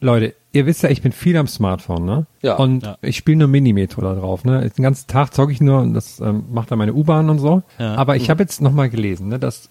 Leute, ihr wisst ja, ich bin viel am Smartphone, ne? Ja. Und Ja. ich spiele nur Minimetro da drauf, ne? Den ganzen Tag zocke ich nur und das ähm, macht dann meine U-Bahn und so. Ja. Aber ich habe jetzt nochmal gelesen, ne, dass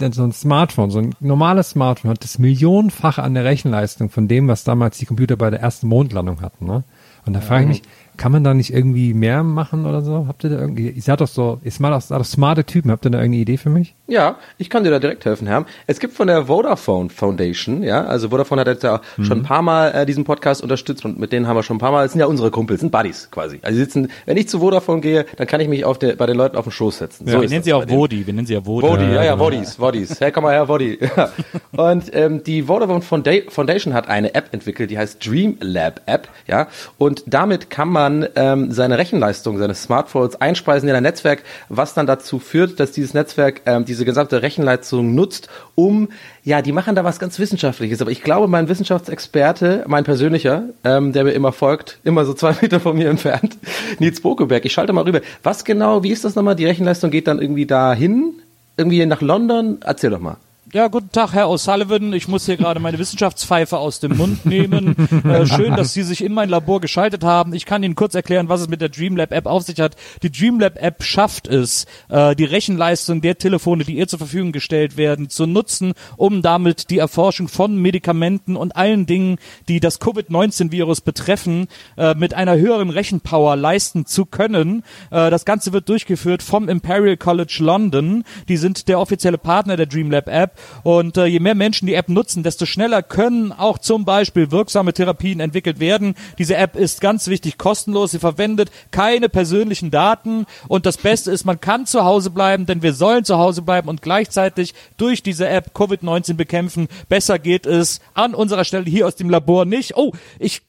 denn so ein Smartphone, so ein normales Smartphone hat das Millionenfache an der Rechenleistung von dem, was damals die Computer bei der ersten Mondlandung hatten, ne? Und da frage ich mich, kann man da nicht irgendwie mehr machen oder so? Habt ihr da irgendwie, ihr seid doch so, ihr seid doch, seid doch smarte Typen, habt ihr da irgendeine Idee für mich? Ja, ich kann dir da direkt helfen, Herr. Es gibt von der Vodafone Foundation, ja, also Vodafone hat jetzt ja schon ein paar Mal äh, diesen Podcast unterstützt und mit denen haben wir schon ein paar Mal, das sind ja unsere Kumpels, sind Buddies quasi. Also sitzen, wenn ich zu Vodafone gehe, dann kann ich mich auf der, bei den Leuten auf den Schoß setzen. wir ist nennen das sie auch. Wodi, wir nennen sie ja Wodi. Wodi, ja, ja. Wodis, Wodis. Hey, komm mal her, Wodi. Ja. Und ähm, die Vodafone Foundation hat eine App entwickelt, die heißt Dreamlab App, ja. Und damit kann man ähm, seine Rechenleistung seines Smartphones einspeisen in ein Netzwerk, was dann dazu führt, dass dieses Netzwerk ähm, diese gesamte Rechenleistung nutzt, um, ja, die machen da was ganz Wissenschaftliches. Aber ich glaube, mein Wissenschaftsexperte, mein persönlicher, ähm, der mir immer folgt, immer so zwei Meter von mir entfernt, Nils Bokeberg, ich schalte mal rüber. Was genau, wie ist das nochmal? Die Rechenleistung geht dann irgendwie dahin? irgendwie nach London? Erzähl doch mal. Ja, guten Tag, Herr O'Sullivan. Ich muss hier gerade meine Wissenschaftspfeife aus dem Mund nehmen. Äh, schön, dass Sie sich in mein Labor geschaltet haben. Ich kann Ihnen kurz erklären, was es mit der Dreamlab-App auf sich hat. Die Dreamlab-App schafft es, äh, die Rechenleistung der Telefone, die ihr zur Verfügung gestellt werden, zu nutzen, um damit die Erforschung von Medikamenten und allen Dingen, die das Covid-19-Virus betreffen, äh, mit einer höheren Rechenpower leisten zu können. Äh, das Ganze wird durchgeführt vom Imperial College London. Die sind der offizielle Partner der Dreamlab-App. Und äh, je mehr Menschen die App nutzen, desto schneller können auch zum Beispiel wirksame Therapien entwickelt werden. Diese App ist ganz wichtig kostenlos. Sie verwendet keine persönlichen Daten. Und das Beste ist, man kann zu Hause bleiben, denn wir sollen zu Hause bleiben und gleichzeitig durch diese App Covid-19 bekämpfen. Besser geht es an unserer Stelle hier aus dem Labor nicht. Oh, ich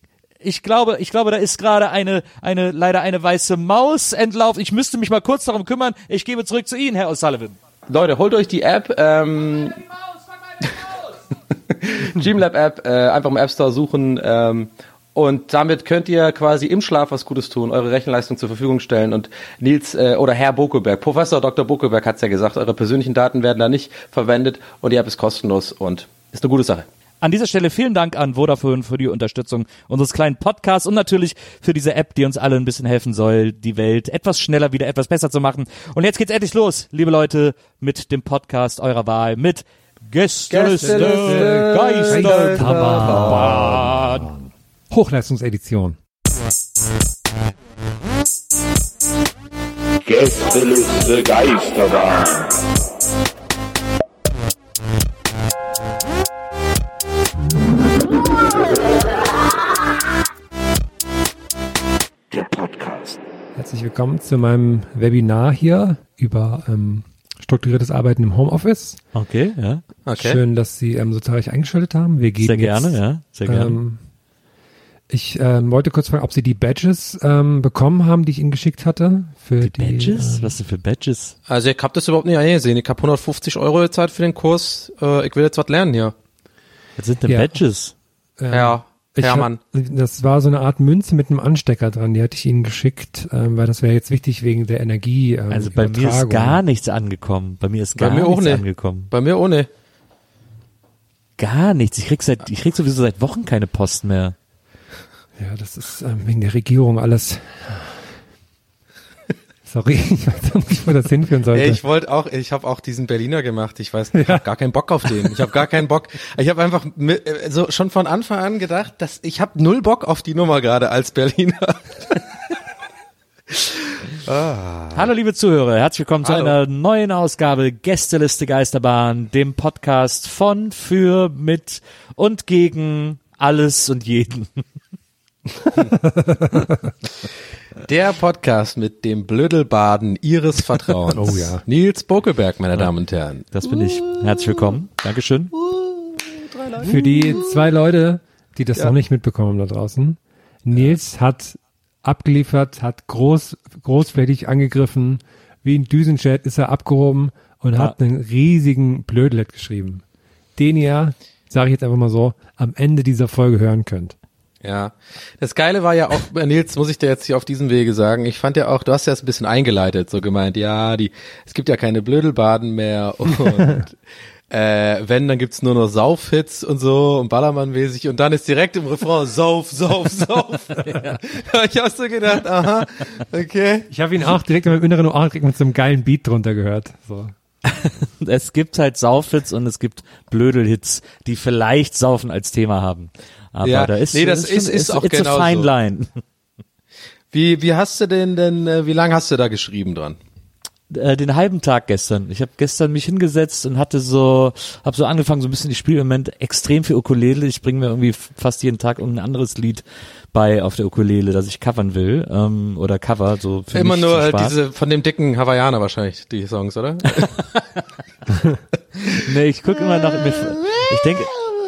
ich glaube, ich glaube, da ist gerade eine, eine, leider eine weiße Maus entlaufen. Ich müsste mich mal kurz darum kümmern. Ich gebe zurück zu Ihnen, Herr O'Sullivan. Leute, holt euch die App, ähm, Dreamlab App, äh, einfach im App Store suchen, ähm, und damit könnt ihr quasi im Schlaf was Gutes tun, eure Rechenleistung zur Verfügung stellen. Und Nils äh, oder Herr Bokeberg, Professor Dr. Bokeberg hat's ja gesagt, eure persönlichen Daten werden da nicht verwendet und die App ist kostenlos und ist eine gute Sache. An dieser Stelle vielen Dank an Vodafone für die Unterstützung unseres kleinen Podcasts und natürlich für diese App, die uns alle ein bisschen helfen soll, die Welt etwas schneller wieder etwas besser zu machen. Und jetzt geht's endlich los, liebe Leute, mit dem Podcast eurer Wahl, mit Gästeliste Gästeliste Geisterbahn. Hochleistungsedition. Gästeliste Geisterbahn. Willkommen zu meinem Webinar hier über ähm, strukturiertes Arbeiten im Homeoffice. Okay, ja. Okay. Schön, dass Sie ähm, so zahlreich eingeschaltet haben. Wir gehen Sehr gerne, jetzt, ja. Sehr gerne. Ähm, ich ähm, wollte kurz fragen, ob Sie die Badges ähm, bekommen haben, die ich Ihnen geschickt hatte. Für die, Badges? ähm, Was denn für Badges? Also ich hab das überhaupt nicht eingesehen. Ich hab 150 Euro gezahlt für den Kurs. Äh, ich will jetzt was lernen hier. Was sind denn Ja. Badges? ähm, Ja, Ich Hermann. Hab, das war so eine Art Münze mit einem Anstecker dran, die hatte ich Ihnen geschickt, ähm, weil das wäre jetzt wichtig wegen der Energie. Ähm, Also bei mir ist gar nichts angekommen. Bei mir ist Bei gar mir auch nichts nicht. angekommen. Bei mir ohne. Gar nichts. Ich krieg seit, ich krieg sowieso seit Wochen keine Post mehr. Ja, das ist ähm, wegen der Regierung alles. Sorry, ich weiß auch nicht, wo das hinführen sollte. Ey, ich wollte auch, ich habe auch diesen Berliner gemacht. Ich weiß, ich habe gar keinen Bock auf den. Ich habe gar keinen Bock. Ich habe einfach mit, äh, so schon von Anfang an gedacht, dass ich habe null Bock auf die Nummer gerade als Berliner. Hallo liebe Zuhörer, herzlich willkommen zu Hallo. einer neuen Ausgabe Gästeliste Geisterbahn, dem Podcast von, für, mit und gegen alles und jeden. Der Podcast mit dem Blödelbaden Ihres Vertrauens. Oh ja. Nils Bokeberg, meine Damen und Herren. Das bin ich. Herzlich willkommen. Dankeschön. Für die zwei Leute, die das Ja. noch nicht mitbekommen haben da draußen. Nils hat abgeliefert, hat groß, großflächig angegriffen, wie ein Düsenjet ist er abgehoben und Ja. hat einen riesigen Blödlet geschrieben, den ihr, sage ich jetzt einfach mal so, am Ende dieser Folge hören könnt. Ja. Das Geile war ja auch, äh, Nils, muss ich dir jetzt hier auf diesem Wege sagen, ich fand ja auch, du hast ja das ein bisschen eingeleitet, so gemeint, ja, die, es gibt ja keine Blödelbaden mehr und äh, wenn, dann gibt's nur noch Saufhits und so und Ballermann-mäßig und dann ist direkt im Refrain Sauf, Sauf, Sauf. ja. Ich hab so gedacht, aha, okay. Ich habe ihn auch direkt in meinem inneren Ohr direkt mit so einem geilen Beat drunter gehört. So. Es gibt halt Saufhits und es gibt Blödelhits, die vielleicht Saufen als Thema haben. Aber Ja, da ist, nee, das schon- ist- ist auch it's genau a fine so. line. Wie, wie hast du denn denn, äh, wie lange hast du da geschrieben dran? Äh, den halben Tag gestern. Ich habe gestern mich hingesetzt und hatte so, habe so angefangen, so ein bisschen, ich spiele im Moment extrem viel Ukulele. Ich bringe mir irgendwie fast jeden Tag irgendein anderes Lied bei auf der Ukulele, das ich covern will ähm, oder cover so für Immer nur Spaß. diese von dem dicken Hawaiianer wahrscheinlich, die Songs, oder? Nee, ich gucke immer nach. Ich denke,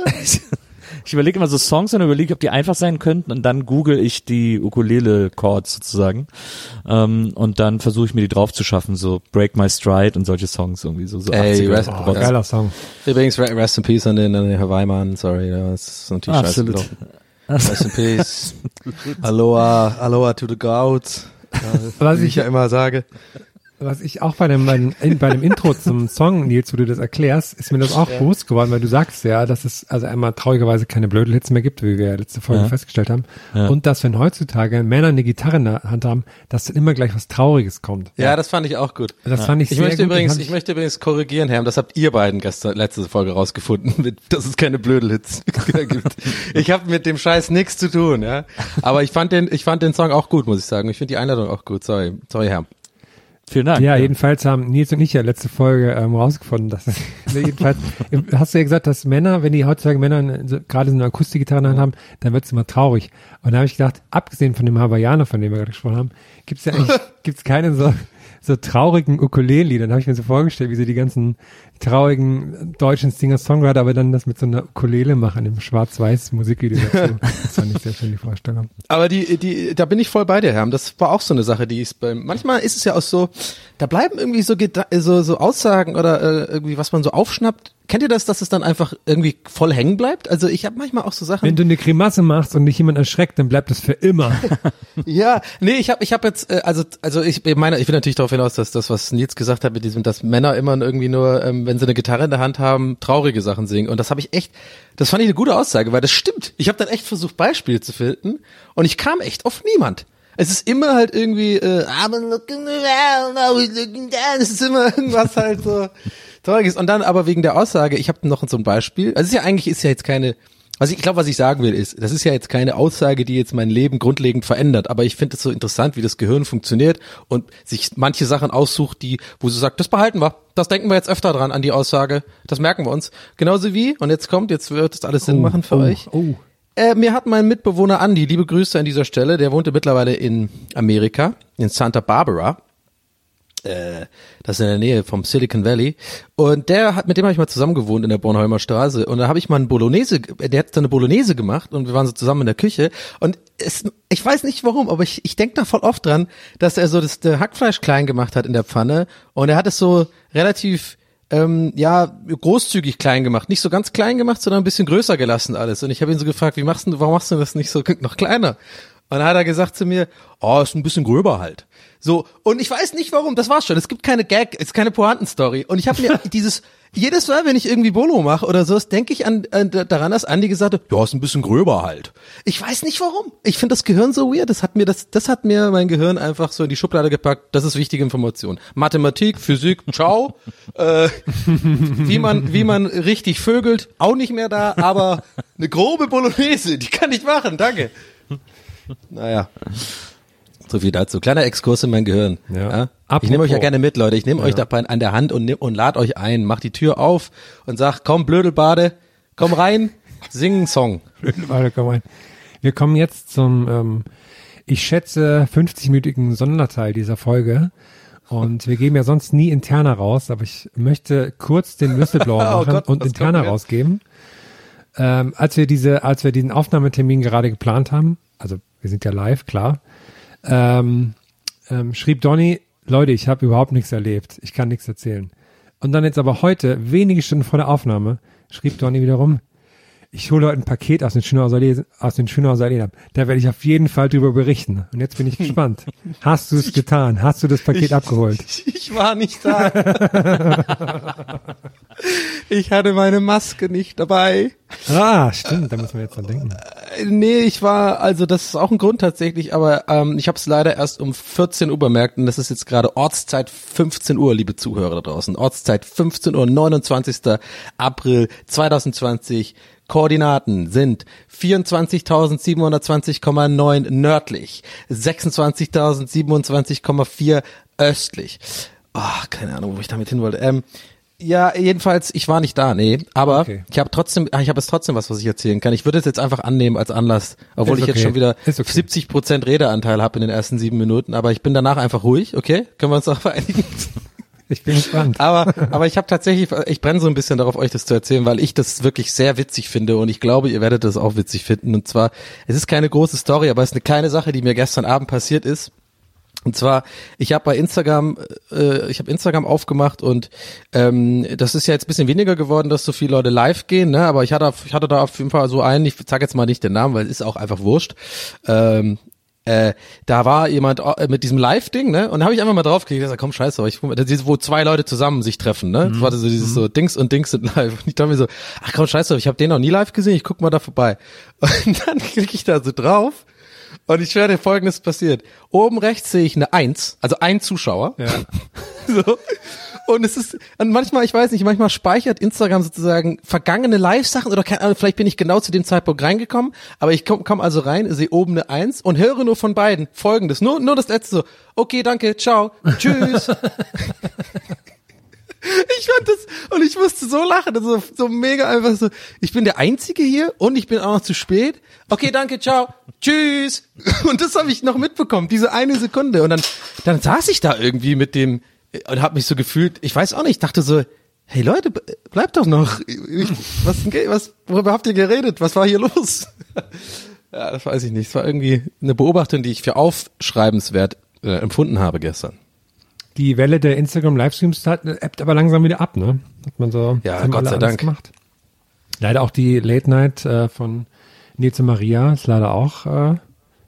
ich überlege immer so Songs und überlege, ob die einfach sein könnten und dann google ich die Ukulele-Chords sozusagen ähm, und dann versuche ich mir die drauf zu schaffen, so Break My Stride und solche Songs irgendwie so. so Ey, 80er Rest-. Oh, geiler Song. Übrigens, re- Rest in Peace an den, an den Hawaii-Mann, sorry, das ist natürlich scheiße Absolut. gelaufen. Rest in Peace. Aloha, Aloha to the. Ja, Was ich ja immer sage. Was ich auch bei dem, bei dem, in, bei dem Intro zum Song, Nils, wo du das erklärst, ist mir das auch bewusst geworden, weil du sagst ja, dass es also einmal traurigerweise keine Blödelhits mehr gibt, wie wir ja letzte Folge Ja. festgestellt haben. Ja. Und dass wenn heutzutage Männer eine Gitarre in der Hand haben, dass dann immer gleich was Trauriges kommt. Ja, das fand ich auch gut. Das fand ich Ich sehr möchte gut. übrigens, hab ich möchte übrigens korrigieren, Herr, das habt ihr beiden gestern letzte Folge rausgefunden, mit, dass es keine Blödelhits gibt. Ich habe mit dem Scheiß nichts zu tun, ja. Aber ich fand den, ich fand den Song auch gut, muss ich sagen. Ich finde die Einladung auch gut. Sorry, sorry, Herr. Vielen Dank. Ja, jedenfalls haben Nils und ich ja letzte Folge ähm, rausgefunden, dass es, jedenfalls hast du ja gesagt, dass Männer, wenn die heutzutage Männer so, gerade so eine Akustikgitarre in der Hand haben, dann wird es immer traurig. Und da habe ich gedacht, abgesehen von dem Hawaiianer, von dem wir gerade gesprochen haben, gibt es ja eigentlich gibt's keine so, so traurigen Ukulele-Lieder. Dann habe ich mir so vorgestellt, wie sie die ganzen traurigen deutschen Singer-Songwriter aber dann das mit so einer Ukulele machen, im schwarz-weiß Musikvideo dazu. Das fand ich sehr schön, die Vorstellung. Aber die, die, da bin ich voll bei dir, Herr. Das war auch so eine Sache, die ist beim, manchmal ist es ja auch so, da bleiben irgendwie so, so, so Aussagen oder äh, irgendwie, was man so aufschnappt. Kennt ihr das, dass es dann einfach irgendwie voll hängen bleibt? Also ich habe manchmal auch so Sachen. Wenn du eine Grimasse machst und dich jemand erschreckt, dann bleibt das für immer. Ja, nee, ich habe ich hab jetzt, äh, also also ich meine, ich will natürlich darauf hinaus, dass das, was Nils gesagt hat mit diesem, dass Männer immer irgendwie nur, ähm, wenn sie eine Gitarre in der Hand haben, traurige Sachen singen. Und das habe ich echt, das fand ich eine gute Aussage, weil das stimmt. Ich habe dann echt versucht, Beispiele zu finden und ich kam echt auf niemand. Es ist immer halt irgendwie, äh, I'm looking around, I looking down. Es ist immer irgendwas halt so trauriges. Und dann aber wegen der Aussage, ich habe noch so ein Beispiel. Also es ist ja eigentlich ist ja jetzt keine also ich glaube, was ich sagen will, ist, das ist ja jetzt keine Aussage, die jetzt mein Leben grundlegend verändert, aber ich finde es so interessant, wie das Gehirn funktioniert und sich manche Sachen aussucht, die, wo sie sagt, das behalten wir, das denken wir jetzt öfter dran an die Aussage, das merken wir uns. Genauso wie, und jetzt kommt, jetzt wird das alles Sinn machen für oh, euch. Oh. Äh, mir hat mein Mitbewohner Andy, liebe Grüße an dieser Stelle, der wohnte mittlerweile in Amerika, in Santa Barbara. Äh, das ist in der Nähe vom Silicon Valley. Und der hat, mit dem habe ich mal zusammen gewohnt in der Bornholmer Straße. Und da habe ich mal einen Bolognese, der hat so eine Bolognese gemacht und wir waren so zusammen in der Küche. Und es, ich weiß nicht warum, aber ich, ich denke da voll oft dran, dass er so das der Hackfleisch klein gemacht hat in der Pfanne. Und er hat es so relativ ähm, ja, großzügig klein gemacht. Nicht so ganz klein gemacht, sondern ein bisschen größer gelassen alles. Und ich habe ihn so gefragt, wie machst du, warum machst du das nicht so noch kleiner? Und dann hat er gesagt zu mir, oh, ist ein bisschen gröber halt. So, und ich weiß nicht warum, das war's schon. Es gibt keine Gag, es ist keine Pointenstory. Und ich habe mir dieses, jedes Mal, wenn ich irgendwie Bolo mache oder so, denke ich an, an daran, dass Andi gesagt hat, ja, ist ein bisschen gröber halt. Ich weiß nicht warum. Ich finde das Gehirn so weird. Das hat mir das, das hat mir mein Gehirn einfach so in die Schublade gepackt. Das ist wichtige Information. Mathematik, Physik, ciao. äh, wie man, wie man richtig vögelt, auch nicht mehr da, aber eine grobe Bolognese, die kann ich machen. Danke. Naja. So viel dazu. Kleiner Exkurs in mein Gehirn. Ja. Ich nehme euch ja gerne mit, Leute. Ich nehme euch dabei an der Hand und, nehm, und lad euch ein. Macht die Tür auf und sagt, komm, Blödelbade, komm rein, sing einen Song. Warte, komm rein. Wir kommen jetzt zum, ähm, ich schätze, 50-minütigen Sonderteil dieser Folge. Und wir geben ja sonst nie interner raus, aber ich möchte kurz den Whistleblower Oh machen Gott, und interner rausgeben. Ähm, als wir diese, als wir diesen Aufnahmetermin gerade geplant haben, also wir sind ja live, klar, ähm, ähm, schrieb Donny, Leute, ich habe überhaupt nichts erlebt, ich kann nichts erzählen. Und dann jetzt aber heute, wenige Stunden vor der Aufnahme, schrieb Donny wiederum, ich hole heute ein Paket aus den Schönhauser Allee, aus den Schönhauser Allee ab. Da werde ich auf jeden Fall drüber berichten. Und jetzt bin ich gespannt. Hast du es getan? Hast du das Paket abgeholt? Ich war nicht da. ich hatte meine Maske nicht dabei. Ah, stimmt, da muss man jetzt dran denken. Äh, Nee, ich war, also das ist auch ein Grund tatsächlich, aber ähm, ich habe es leider erst um 14 Uhr bemerkt und das ist jetzt gerade Ortszeit 15 Uhr, liebe Zuhörer da draußen. Ortszeit 15 Uhr, 29. April 2020. Koordinaten sind 24.720,9 nördlich, 26.027,4 östlich. Oh, keine Ahnung, wo ich damit hin wollte. Ähm, ja, jedenfalls, ich war nicht da, nee. Aber Okay. ich habe trotzdem, ah, ich habe jetzt trotzdem was, was ich erzählen kann. Ich würde es jetzt einfach annehmen als Anlass, obwohl Ist ich jetzt schon wieder okay. 70 Prozent Redeanteil habe in den ersten sieben Minuten. Aber ich bin danach einfach ruhig, okay? Können wir uns auch vereinigen? Ich bin gespannt. Aber, aber ich habe tatsächlich, ich brenne so ein bisschen darauf, euch das zu erzählen, weil ich das wirklich sehr witzig finde und ich glaube, ihr werdet das auch witzig finden. Und zwar, es ist keine große Story, aber es ist eine kleine Sache, die mir gestern Abend passiert ist. Und zwar, ich habe bei Instagram, äh, ich habe Instagram aufgemacht und ähm, das ist ja jetzt bisschen weniger geworden, dass so viele Leute live gehen, ne? Aber ich hatte, ich hatte da auf jeden Fall so einen, ich sage jetzt mal nicht den Namen, weil es ist auch einfach wurscht. Ähm, äh, da war jemand äh, mit diesem Live-Ding, ne? Und da habe ich einfach mal draufgeklickt, ich gesagt, komm, scheiße, aber ich, wo zwei Leute zusammen sich treffen, ne? Das war so dieses so Dings und Dings sind live. Und ich dachte mir so, ach komm, scheiße, ich habe den noch nie live gesehen, ich guck mal da vorbei. Und dann klicke ich da so drauf und ich dir, folgendes passiert. Oben rechts sehe ich eine Eins, also ein Zuschauer. Ja. So. Und es ist, und manchmal, ich weiß nicht, manchmal speichert Instagram sozusagen vergangene Live-Sachen oder keine Ahnung, vielleicht bin ich genau zu dem Zeitpunkt reingekommen, aber ich komme komm also rein, sehe oben eine Eins und höre nur von beiden folgendes, nur, nur das letzte so, okay, danke, ciao, tschüss. Ich fand das, und ich musste so lachen, das ist so, so mega einfach so, ich bin der Einzige hier und ich bin auch noch zu spät. Okay, danke, ciao, tschüss. Und das habe ich noch mitbekommen, diese eine Sekunde. Und dann, dann saß ich da irgendwie mit dem, und habe mich so gefühlt, ich weiß auch nicht, dachte so, hey Leute, bleibt doch noch. Ich, was, was, worüber habt ihr geredet? Was war hier los? Ja, das weiß ich nicht. Es war irgendwie eine Beobachtung, die ich für aufschreibenswert äh, empfunden habe gestern. Die Welle der Instagram-Livestreams ebbt aber langsam wieder ab, ne? Hat man so Ja, Gott sei Dank. gemacht. Leider auch die Late Night äh, von Nils Maria ist leider auch äh,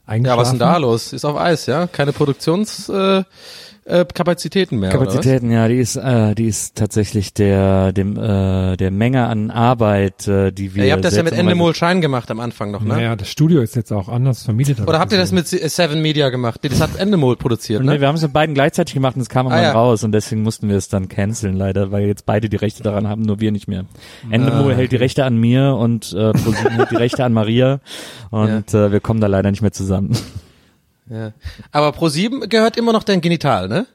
eingeschlafen. Ja, was ist denn da los? Ist auf Eis, ja? Keine Produktionskapazitäten äh, Kapazitäten mehr, Kapazitäten, ja, die ist, äh, die ist tatsächlich der, dem, äh, der Menge an Arbeit, äh, die wir. was? Ihr habt das ja mit Endemol Schein gemacht am Anfang noch, ne? Naja, das Studio ist jetzt auch anders vermietet. Oder habt ihr das mit Seven Media gemacht? Das hat Endemol produziert, Nee, ne? wir haben es mit beiden gleichzeitig gemacht und es kam irgendwann Ah, ja. raus und deswegen mussten wir es dann canceln leider, weil jetzt beide die Rechte daran haben, nur wir nicht mehr. Endemol Ah, hält die Rechte an mir und äh, hält die Rechte an Maria und äh, wir kommen da leider nicht mehr zusammen. Ja. Aber Pro7 gehört immer noch dein Genital, ne?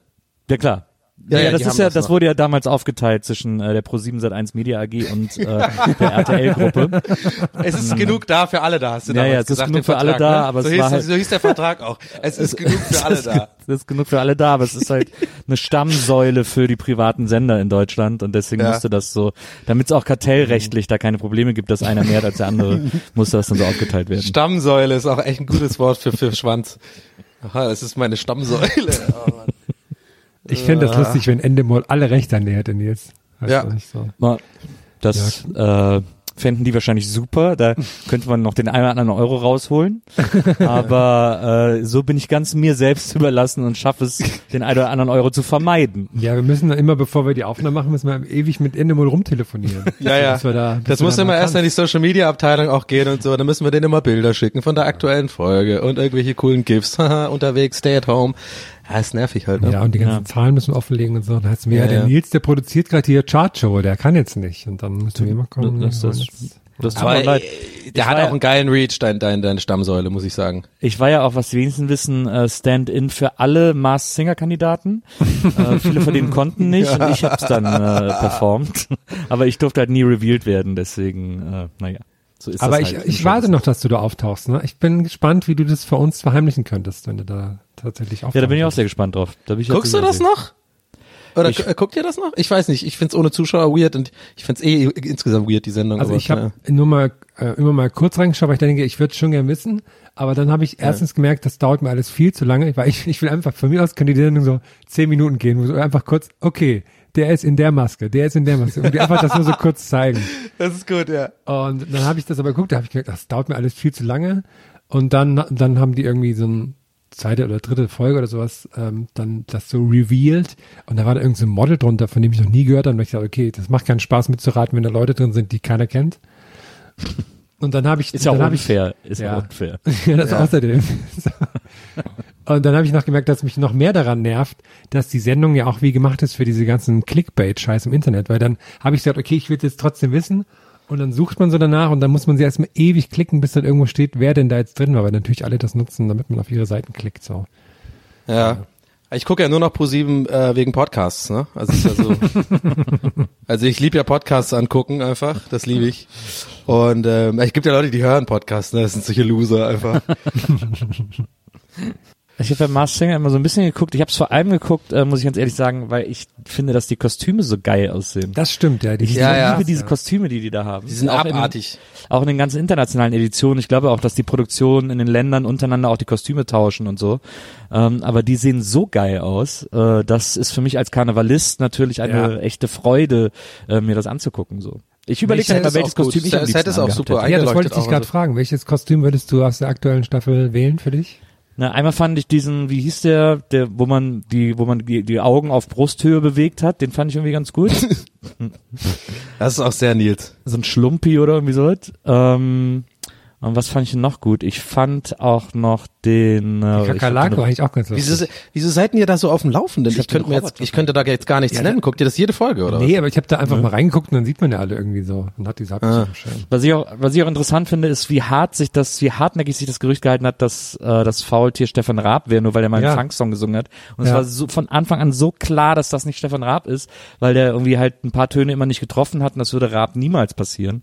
Ja klar. Ja, Ja, ja, das ist ja, das das, wurde ja damals aufgeteilt zwischen äh, der Pro7 Sat1 Media AG und äh, der RTL-Gruppe. Es ist genug da für alle da, hast du Ja, damals ja, es ist gesagt, genug im für alle Vertrag, da, ne? aber so es hieß, war halt- so hieß der Vertrag auch. Es ist genug für alle da. Das ist genug für alle da, aber es ist halt eine Stammsäule für die privaten Sender in Deutschland und deswegen Ja. musste das so, damit es auch kartellrechtlich da keine Probleme gibt, dass einer mehr hat als der andere, musste das dann so aufgeteilt werden. Stammsäule ist auch echt ein gutes Wort für, für Schwanz. Aha, das ist meine Stammsäule. Oh, Mann. Ich finde das lustig, wenn Endemol alle Rechte an dir hätte, Nils. Weißt Ja. du, nicht so. Mal, Das äh, fänden die wahrscheinlich super, da könnte man noch den einen oder anderen Euro rausholen, aber äh, so bin ich ganz mir selbst überlassen und schaffe es, den einen oder anderen Euro zu vermeiden. Ja, wir müssen immer, bevor wir die Aufnahme machen, müssen wir ewig mit Endemol rumtelefonieren. Ja, ja. Da, das muss da immer mal erst in die Social Media Abteilung auch gehen und so. Dann müssen wir denen immer Bilder schicken von der aktuellen Folge und irgendwelche coolen GIFs. Haha, unterwegs, stay at home. Ja, ist nervig halt, ne? Ja, und die ganzen Ja. Zahlen müssen wir offenlegen und so. Dann heißt es mir, ja, Ja, der ja. Nils, der produziert gerade hier Chartshow, der kann jetzt nicht. Und dann müssen wir immer kommen. Das, das, das tut Aber mir leid. äh, der Ich hat auch ja- einen geilen Reach, dein, dein, deine Stammsäule, muss ich sagen. Ich war ja auch, was die wenigsten wissen, äh, Stand-in für alle Mars Singer Kandidaten. äh, viele von denen konnten nicht und ich habe es dann äh, performt. Aber ich durfte halt nie revealed werden, deswegen, äh, naja. So ist Aber das ich, halt. ich warte noch, dass du da auftauchst. Ne? Ich bin gespannt, wie du das vor uns verheimlichen könntest, wenn du da tatsächlich auftauchst. Ja, da bin ich auch sehr gespannt drauf. Da bin ich Guckst du das sehr- noch? Oder Ich- äh, guckt ihr das noch? Ich weiß nicht. Ich find's ohne Zuschauer weird und ich find's eh insgesamt weird, die Sendung. Also aber, ich habe nur mal äh, immer mal kurz reingeschaut, weil ich denke, ich würde schon gern wissen. Aber dann habe ich erstens gemerkt, das dauert mir alles viel zu lange, weil ich, ich will einfach, von mir aus könnte die Sendung so zehn Minuten gehen, wo so einfach kurz, okay, der ist in der Maske, der ist in der Maske. Und die einfach das nur so kurz zeigen. Das ist gut, ja. Und dann habe ich das aber geguckt, da habe ich gedacht, das dauert mir alles viel zu lange. Und dann, dann haben die irgendwie so ein zweite oder dritte Folge oder sowas, ähm, dann das so revealed. Und da war da irgendein so ein Model drunter, von dem ich noch nie gehört habe. Und ich dachte, okay, das macht keinen Spaß mitzuraten, wenn da Leute drin sind, die keiner kennt. Und dann habe ich, Ist ja ich, unfair. Ist ja Ja. unfair. ja, das außerdem. Und dann habe ich noch gemerkt, dass mich noch mehr daran nervt, dass die Sendung ja auch wie gemacht ist für diese ganzen Clickbait-Scheiß im Internet, weil dann habe ich gesagt, okay, ich will jetzt trotzdem wissen und dann sucht man so danach und dann muss man sie erstmal ewig klicken, bis dann irgendwo steht, wer denn da jetzt drin war, weil natürlich alle das nutzen, damit man auf ihre Seiten klickt, so. Ja. Ich gucke ja nur noch Pro7 äh, wegen Podcasts, ne? Also ist ja so. also ich liebe ja Podcasts angucken einfach, das liebe ich. Und ähm, es gibt ja Leute, die hören Podcasts, ne? Das sind solche Loser einfach. Ich habe bei Mars Singer immer so ein bisschen geguckt. Ich habe es vor allem geguckt, äh, muss ich ganz ehrlich sagen, weil ich finde, dass die Kostüme so geil aussehen. Das stimmt, ja. Die Ich Ja, ja. liebe diese Kostüme, die die da haben. Die sind Auch in abartig. auch in den ganzen internationalen Editionen. Ich glaube auch, dass die Produktionen in den Ländern untereinander auch die Kostüme tauschen und so. Ähm, aber die sehen so geil aus. Äh, das ist für mich als Karnevalist natürlich eine Ja. echte Freude, äh, mir das anzugucken. So. Ich überlege halt mal, ist welches auch gut. Kostüm ich am liebsten ist auch angehabt super. hätte. ja, das wollte ich dich auch gerade und so. fragen. Welches Kostüm würdest du aus der aktuellen Staffel wählen für dich? Na, einmal fand ich diesen, wie hieß der, der, wo man die, wo man die, die Augen auf Brusthöhe bewegt hat, den fand ich irgendwie ganz gut. Das ist auch sehr Nils. so ein Schlumpi oder irgendwie so. Ähm, und was fand ich noch gut? Ich fand auch noch den äh, hab den- eigentlich auch ganz lustig. Wieso, wieso seid ihr da so auf dem Laufenden? Ich Ich, könnte mir jetzt, ich könnte da jetzt gar nichts Ja, nennen. Guckt ihr das jede Folge, oder? Nee, aber ich habe da einfach mal reingeguckt und dann sieht man ja alle irgendwie so und hat diese Ah. Schön. Was ich auch, was ich auch interessant finde, ist, wie hart sich das, wie hartnäckig sich das Gerücht gehalten hat, dass äh, das Faultier Stefan Raab wäre, nur weil er mal einen Ja. Funksong gesungen hat. Und es Ja. war so, von Anfang an so klar, dass das nicht Stefan Raab ist, weil der irgendwie halt ein paar Töne immer nicht getroffen hat und das würde Raab niemals passieren.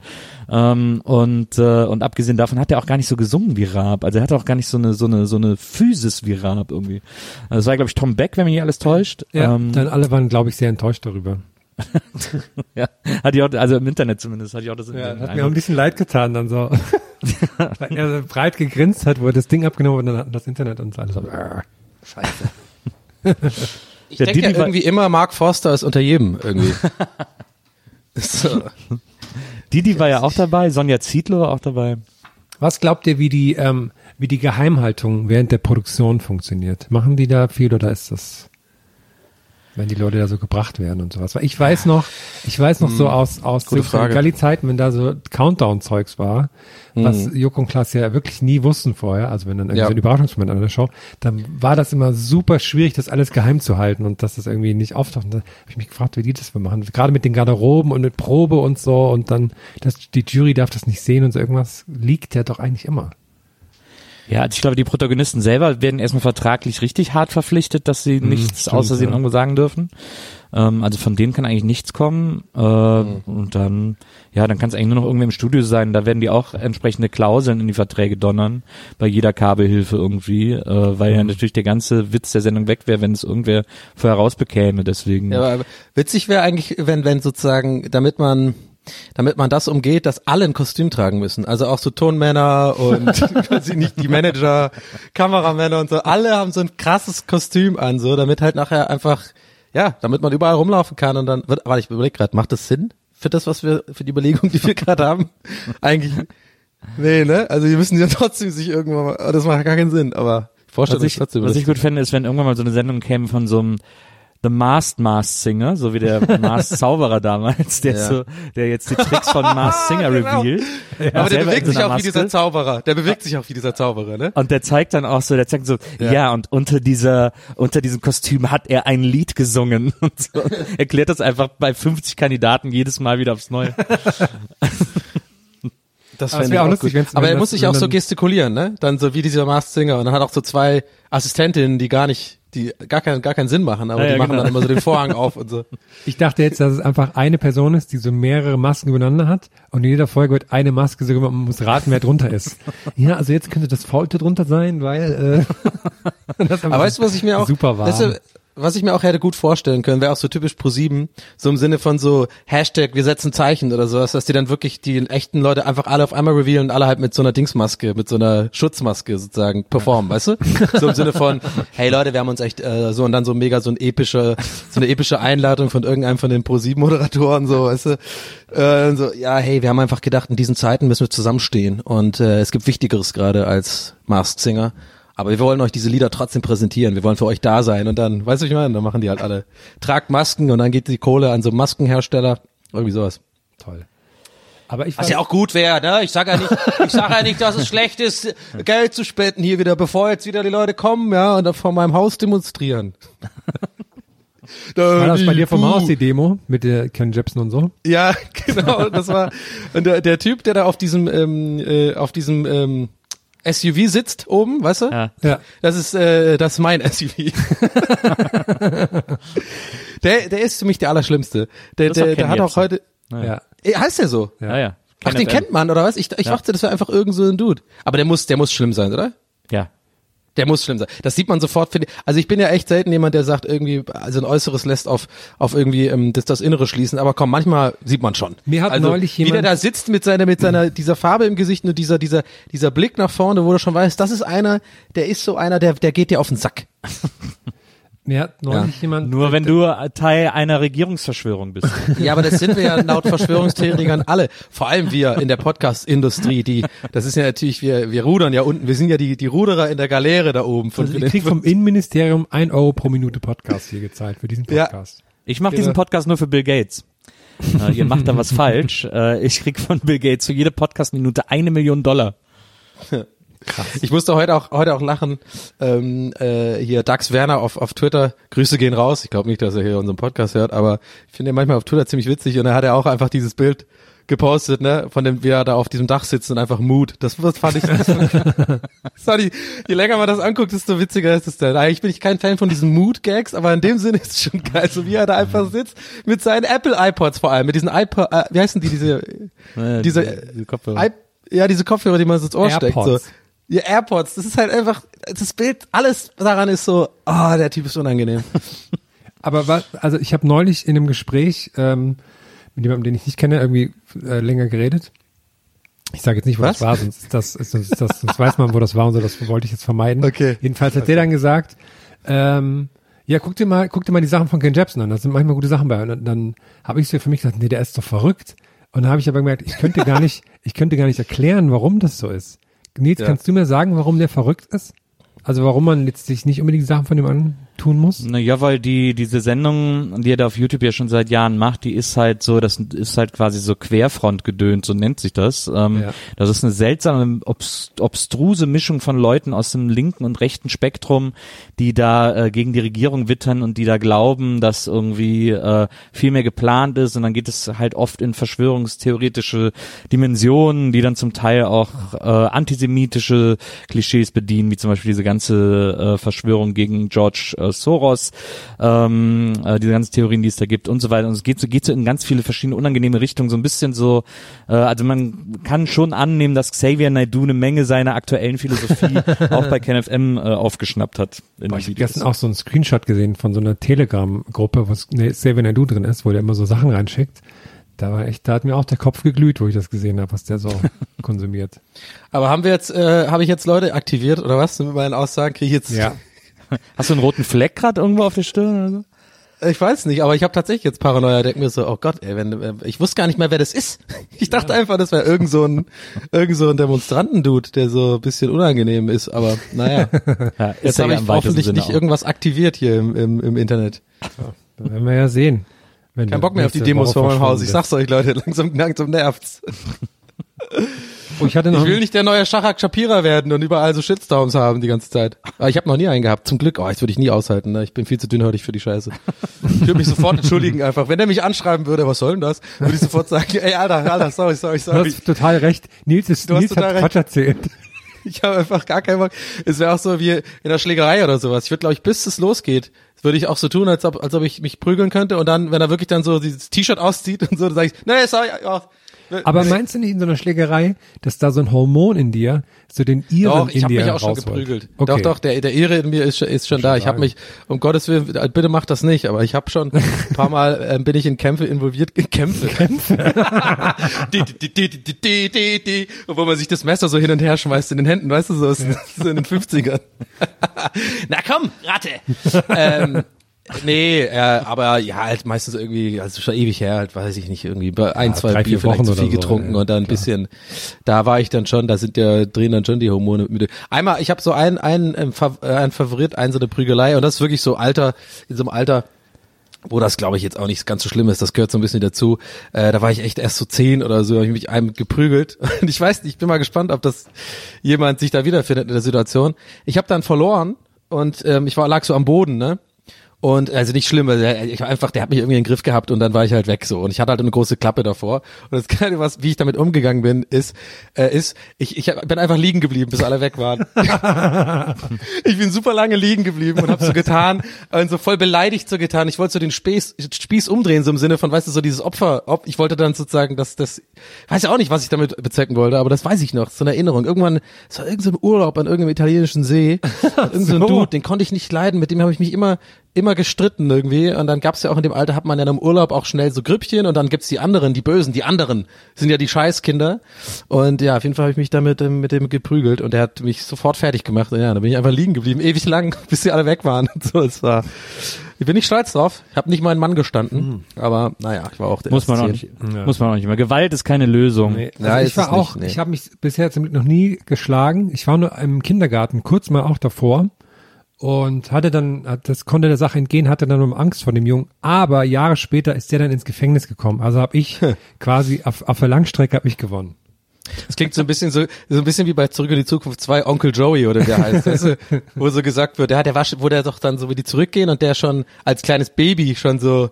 Ähm, und äh, und abgesehen davon hat er auch gar nicht so gesungen wie Raab. Also er hatte auch gar nicht so eine so eine so eine Physis wie Raab irgendwie. Also das war glaube ich Tom Beck, wenn mich nicht alles täuscht. Ja, Ähm, dann alle waren, glaube ich, sehr enttäuscht darüber. ja, hatte ich auch, also im Internet zumindest hatte ich auch das. Ja, den hat mir auch ein bisschen leid getan dann so. Weil er so breit gegrinst hat, wo er das Ding abgenommen hat und dann hat das Internet und so alles so. äh. Scheiße. Ich Der denke ja irgendwie immer, Mark Forster ist unter jedem irgendwie. so. Didi war ja auch dabei, Sonja Zietlow war auch dabei. Was glaubt ihr, wie die, ähm, wie die Geheimhaltung während der Produktion funktioniert? Machen die da viel oder ist das, wenn die Leute da so gebracht werden und sowas? Weil ich weiß noch, ich weiß noch so aus, aus Gute Frage. Galli-Zeiten, wenn da so Countdown-Zeugs war, was Joko und Klaas ja wirklich nie wussten vorher, also wenn dann irgendwie Ja. so ein Überraschungsmoment an der Show, dann war das immer super schwierig, das alles geheim zu halten und dass das irgendwie nicht auftaucht. Und da habe ich mich gefragt, wie die das machen. Gerade mit den Garderoben und mit Probe und so und dann, das, die Jury darf das nicht sehen und so irgendwas liegt ja doch eigentlich immer. Ja, also ich glaube, die Protagonisten selber werden erstmal vertraglich richtig hart verpflichtet, dass sie nichts stimmt, außersehen ja. irgendwo sagen dürfen. Ähm, also von denen kann eigentlich nichts kommen. Äh, Und dann, ja, dann kann es eigentlich nur noch irgendwie im Studio sein. Da werden die auch entsprechende Klauseln in die Verträge donnern, bei jeder Kabelhilfe irgendwie, äh, weil ja natürlich der ganze Witz der Sendung weg wäre, wenn es irgendwer vorher rausbekäme. Deswegen. Ja, aber witzig wäre eigentlich, wenn, wenn sozusagen, damit man, damit man das umgeht, dass alle ein Kostüm tragen müssen. Also auch so Tonmänner und weiß ich nicht, die Manager, Kameramänner und so. Alle haben so ein krasses Kostüm an, so, damit halt nachher einfach, ja, damit man überall rumlaufen kann und dann wird, warte, ich überlege gerade, macht das Sinn für das, was wir, für die Überlegung, die wir gerade haben? Eigentlich, nee, ne? Also die müssen ja trotzdem sich irgendwann mal, das macht gar keinen Sinn, aber Was Vorstellung ich, ist trotzdem. was ich gut fände, ist, wenn irgendwann mal so eine Sendung käme von so einem The Masked Masked Singer, so wie der Masked Zauberer damals, der Ja. so, der jetzt die Tricks von Masked Singer Genau. revealed. aber der bewegt sich auch wie Maske. dieser Zauberer. Der bewegt sich auch wie dieser Zauberer, ne? Und der zeigt dann auch so, der zeigt so, ja, Ja. und unter dieser, unter diesem Kostüm hat er ein Lied gesungen und so. Erklärt das einfach bei 50 Kandidaten jedes Mal wieder aufs Neue. Das Aber es fände wär ich auch lustig, gut. wenn's- Aber wenn er das- muss sich auch so gestikulieren, ne? Dann so wie dieser Masked Singer. Und dann hat auch so zwei Assistentinnen, die gar nicht, die gar keinen, gar keinen Sinn machen, aber Ja, die ja, machen genau. dann immer so den Vorhang auf und so. Ich dachte jetzt, dass es einfach eine Person ist, die so mehrere Masken übereinander hat und in jeder Folge wird eine Maske so gemacht, man muss raten, wer drunter ist. Ja, also jetzt könnte das Faulte drunter sein, weil äh, das Aber weißt du, was ich mir auch, super war. weißt du, was ich mir auch hätte gut vorstellen können, wäre auch so typisch pro 7, so im Sinne von so Hashtag, wir setzen Zeichen oder sowas, dass die dann wirklich die echten Leute einfach alle auf einmal revealen und alle halt mit so einer Dingsmaske, mit so einer Schutzmaske sozusagen performen, weißt du? So im Sinne von, hey Leute, wir haben uns echt äh, so und dann so mega so ein epische, so eine epische Einladung von irgendeinem von den pro 7 Moderatoren, so, weißt du? Äh, so, ja, hey, wir haben einfach gedacht, in diesen Zeiten müssen wir zusammenstehen und äh, es gibt Wichtigeres gerade als Masked Singer. Aber wir wollen euch diese Lieder trotzdem präsentieren. Wir wollen für euch da sein. Und dann, weißt du, was ich meine? Dann machen die halt alle, tragt Masken und dann geht die Kohle an so Maskenhersteller. Irgendwie sowas. Toll. Aber ich Was ja auch gut wäre, ne? Ich sage ja nicht, ich sage ja nicht, dass es schlecht ist, Geld zu spenden hier wieder, bevor jetzt wieder die Leute kommen, ja, und dann vor meinem Haus demonstrieren. war das bei dir vom. Haus die Demo mit der Ken Jepsen und so? Ja, genau. Das war und der, der Typ, der da auf diesem ähm, äh, auf diesem ähm, SUV sitzt oben, weißt du? Ja. Ja. Das ist äh, das ist mein SUV. der der ist für mich der allerschlimmste. Der der, der hat auch heute Ja. äh, heißt der so? Ja, ja. Ach, den kennt man oder was? Ich ich Ja. dachte, das wäre einfach irgend so ein Dude. Aber der muss der muss schlimm sein, oder? Ja. Der muss schlimm sein. Das sieht man sofort. Finde ich. Also ich bin ja echt selten jemand, der sagt irgendwie, also ein Äußeres lässt auf auf irgendwie ähm, das das Innere schließen. Aber komm, manchmal sieht man schon. Mir hat also, neulich wie der jemand- da sitzt mit seiner mit seiner dieser Farbe im Gesicht und dieser dieser dieser Blick nach vorne, wo du schon weißt, das ist einer, der ist so einer, der der geht dir auf den Sack. Mir hat neulich jemand. Nur wenn du Teil einer Regierungsverschwörung bist. Ja, aber das sind wir ja laut Verschwörungstheoretikern alle. Vor allem wir in der Podcast-Industrie, die, das ist ja natürlich, wir, wir rudern ja unten, wir sind ja die, die Ruderer in der Galeere da oben. Von Also ich krieg vom Innenministerium ein Euro pro Minute Podcast hier gezahlt für diesen Ja. Podcast. Ich mache diesen Podcast nur für Bill Gates. Äh, ihr macht da was falsch. Äh, ich krieg von Bill Gates für jede Podcast-Minute eine Million Dollar. Ich musste heute auch heute auch lachen. Ähm, äh, hier Dax Werner auf auf Twitter. Grüße gehen raus. Ich glaube nicht, dass er hier unseren Podcast hört, aber ich finde ihn manchmal auf Twitter ziemlich witzig und er hat ja auch einfach dieses Bild gepostet, ne, von dem, wie er da auf diesem Dach sitzt und einfach Mut. Das, das fand ich, das ich, je länger man das anguckt, desto witziger ist es dann. Eigentlich bin ich kein Fan von diesen Mood-Gags, aber in dem Sinne ist es schon geil, so wie er da einfach sitzt, mit seinen Apple-iPods vor allem, mit diesen iPod, äh, wie heißen die, diese, Äh, diese, diese Kopfhörer. I ja, diese Kopfhörer, die man so ins Ohr steckt. So. Ja, AirPods, das ist halt einfach, das Bild, alles daran ist so, ah, der Typ ist unangenehm. Aber was, also ich habe neulich in einem Gespräch ähm, mit jemandem, den ich nicht kenne, irgendwie äh, länger geredet. Ich sage jetzt nicht, wo Was? das war, sonst, ist das, sonst, ist das, sonst weiß man, wo das war und so, das wollte ich jetzt vermeiden. Okay. Jedenfalls hat der dann gesagt, ähm, ja, guck dir mal, guck dir mal die Sachen von Ken Jebsen an, da sind manchmal gute Sachen bei. Und dann, dann habe ich so für mich gesagt, nee, der ist doch verrückt. Und dann habe ich aber gemerkt, ich könnte gar nicht, ich könnte gar nicht erklären, warum das so ist. Nils, Ja. kannst du mir sagen, warum der verrückt ist? Also warum man jetzt sich nicht unbedingt Sachen von ihm antun muss? Naja, weil die, diese Sendung, die er da auf YouTube ja schon seit Jahren macht, die ist halt so, das ist halt quasi so Querfrontgedönt, so nennt sich das. Ähm, Ja. Das ist eine seltsame, obst obstruse Mischung von Leuten aus dem linken und rechten Spektrum, die da äh, gegen die Regierung wittern und die da glauben, dass irgendwie äh, viel mehr geplant ist und dann geht es halt oft in verschwörungstheoretische Dimensionen, die dann zum Teil auch äh, antisemitische Klischees bedienen, wie zum Beispiel diese ganze äh, Verschwörung gegen George äh, Soros, ähm, äh, diese ganzen Theorien, die es da gibt und so weiter. Und es geht so, geht so in ganz viele verschiedene unangenehme Richtungen, so ein bisschen so, äh, also man kann schon annehmen, dass Xavier Naidoo eine Menge seiner aktuellen Philosophie auch bei KenFM äh, aufgeschnappt hat. In Boah, ich habe gestern auch so einen Screenshot gesehen von so einer Telegram-Gruppe, wo ne, Xavier Naidoo drin ist, wo der immer so Sachen reinschickt. Da war echt, da hat mir auch der Kopf geglüht, wo ich das gesehen habe, was der so konsumiert. Aber haben wir jetzt, äh, habe ich jetzt Leute aktiviert oder was? Mit meinen Aussagen kriege ich jetzt, Hast du einen roten Fleck gerade irgendwo auf der Stirn oder so? ich weiß nicht, aber ich habe tatsächlich jetzt Paranoia, denk mir so, oh Gott, ey, wenn, ich wusste gar nicht mehr, wer das ist. Ich dachte einfach, das wäre irgend so ein, irgend so ein Demonstrantendude, der so ein bisschen unangenehm ist, aber naja. Ja, Jetzt habe ja ich hoffentlich Sinne nicht auch. irgendwas aktiviert hier im, im, im Internet. Da werden wir ja sehen. Wenn Kein Bock mehr auf die Demos vor meinem Haus. Ich sag's euch, Leute, langsam, langsam nervt's. Oh, ich hatte noch Ich will nicht der neue Shahak Shapira werden und überall so Shitstorms haben die ganze Zeit. Aber ich habe noch nie einen gehabt, zum Glück. Oh, das würde ich nie aushalten. Ne? Ich bin viel zu dünnhäutig für die Scheiße. Ich würde mich sofort entschuldigen einfach. Wenn der mich anschreiben würde, was soll denn das? Würde ich sofort sagen, ey, Alter, Alter, sorry, sorry, Du sorry. hast total recht. Nils, ist, Du Nils total hat recht. Quatsch erzählt. Ich habe einfach gar keinen Bock. Es wäre auch so wie in der Schlägerei oder sowas. Ich würde, glaube ich, bis es losgeht, würde ich auch so tun, als ob, als ob ich mich prügeln könnte und dann, wenn er wirklich dann so dieses T-Shirt auszieht und so, dann sage ich, nee, sorry, ja, Ne, aber ne. meinst du nicht in so einer Schlägerei, dass da so ein Hormon in dir, so den Irren doch, in dir ich habe mich auch schon geprügelt. Okay. Doch, doch, der, der Irre in mir ist, ist schon da. Ich habe mich, um Gottes Willen, äh, bitte mach das nicht, aber ich habe schon ein paar Mal, ähm, bin ich in Kämpfe involviert, in Kämpfe. Kämpfe. die, die, die, die, die, die, die, Obwohl man sich das Messer so hin und her schmeißt in den Händen, weißt du, so, so in den 50ern. Na komm, Ratte. ähm, Nee, äh, aber ja, halt meistens irgendwie, also schon ewig her, halt weiß ich nicht, irgendwie bei ein, zwei drei, Bier vielleicht Wochen zu viel so, getrunken ja, und dann ein bisschen, da war ich dann schon, da sind ja, drehen dann schon die Hormone mit. Einmal, ich habe so einen, einen, Fav- äh, einen Favorit, einen so eine Prügelei und das ist wirklich so Alter, in so einem Alter, wo das glaube ich jetzt auch nicht ganz so schlimm ist, das gehört so ein bisschen dazu. Äh, da war ich echt erst so zehn oder so, habe ich mich einem geprügelt. Und ich weiß nicht, ich bin mal gespannt, ob das jemand sich da wiederfindet in der Situation. Ich habe dann verloren und ähm, ich war lag so am Boden, ne? Und also nicht schlimm, weil der- ich war einfach, der hat mich irgendwie in den Griff gehabt und dann war ich halt weg so. Und ich hatte halt eine große Klappe davor. Und das Geile, was, wie ich damit umgegangen bin, ist, äh, ist, ich, ich hab- bin einfach liegen geblieben, bis alle weg waren. ich bin super lange liegen geblieben und habe so getan und so voll beleidigt so getan. Ich wollte so den Spieß, Spieß umdrehen, so im Sinne von, weißt du, so dieses Opfer. Op ich wollte dann sozusagen, dass das, weiß ja auch nicht, was ich damit bezwecken wollte, aber das weiß ich noch, so eine Erinnerung. Irgendwann, es war irgendein so Urlaub an irgendeinem italienischen See. Irgend so ein so. Dude, den konnte ich nicht leiden, mit dem habe ich mich immer immer gestritten irgendwie und dann gab's ja auch in dem Alter hat man ja im Urlaub auch schnell so Grüppchen und dann gibt's die anderen, die Bösen, die anderen sind ja die Scheißkinder und ja, auf jeden Fall habe ich mich damit ähm, mit dem geprügelt und er hat mich sofort fertig gemacht und ja, da bin ich einfach liegen geblieben, ewig lang, bis sie alle weg waren und so, es war ich bin nicht stolz drauf, ich habe nicht meinen Mann gestanden, aber naja, ich war auch der Muss man auch nicht. Ja. muss man auch nicht mehr. Gewalt ist keine Lösung. Nee, Ja, also ist ich war es nicht, auch, nee. ich habe mich bisher zum Glück noch nie geschlagen. Ich war nur im Kindergarten, kurz mal auch davor und hatte dann, das konnte der Sache entgehen, hatte dann um Angst vor dem Jungen. Aber Jahre später ist der dann ins Gefängnis gekommen. Also habe ich quasi auf, auf der Langstrecke habe ich gewonnen. Das klingt so ein bisschen so, so ein bisschen wie bei Zurück in die Zukunft 2 Onkel Joey oder der heißt, weißt du, wo so gesagt wird, ja, der war, wo der doch dann so wie die zurückgehen und der schon als kleines Baby schon so,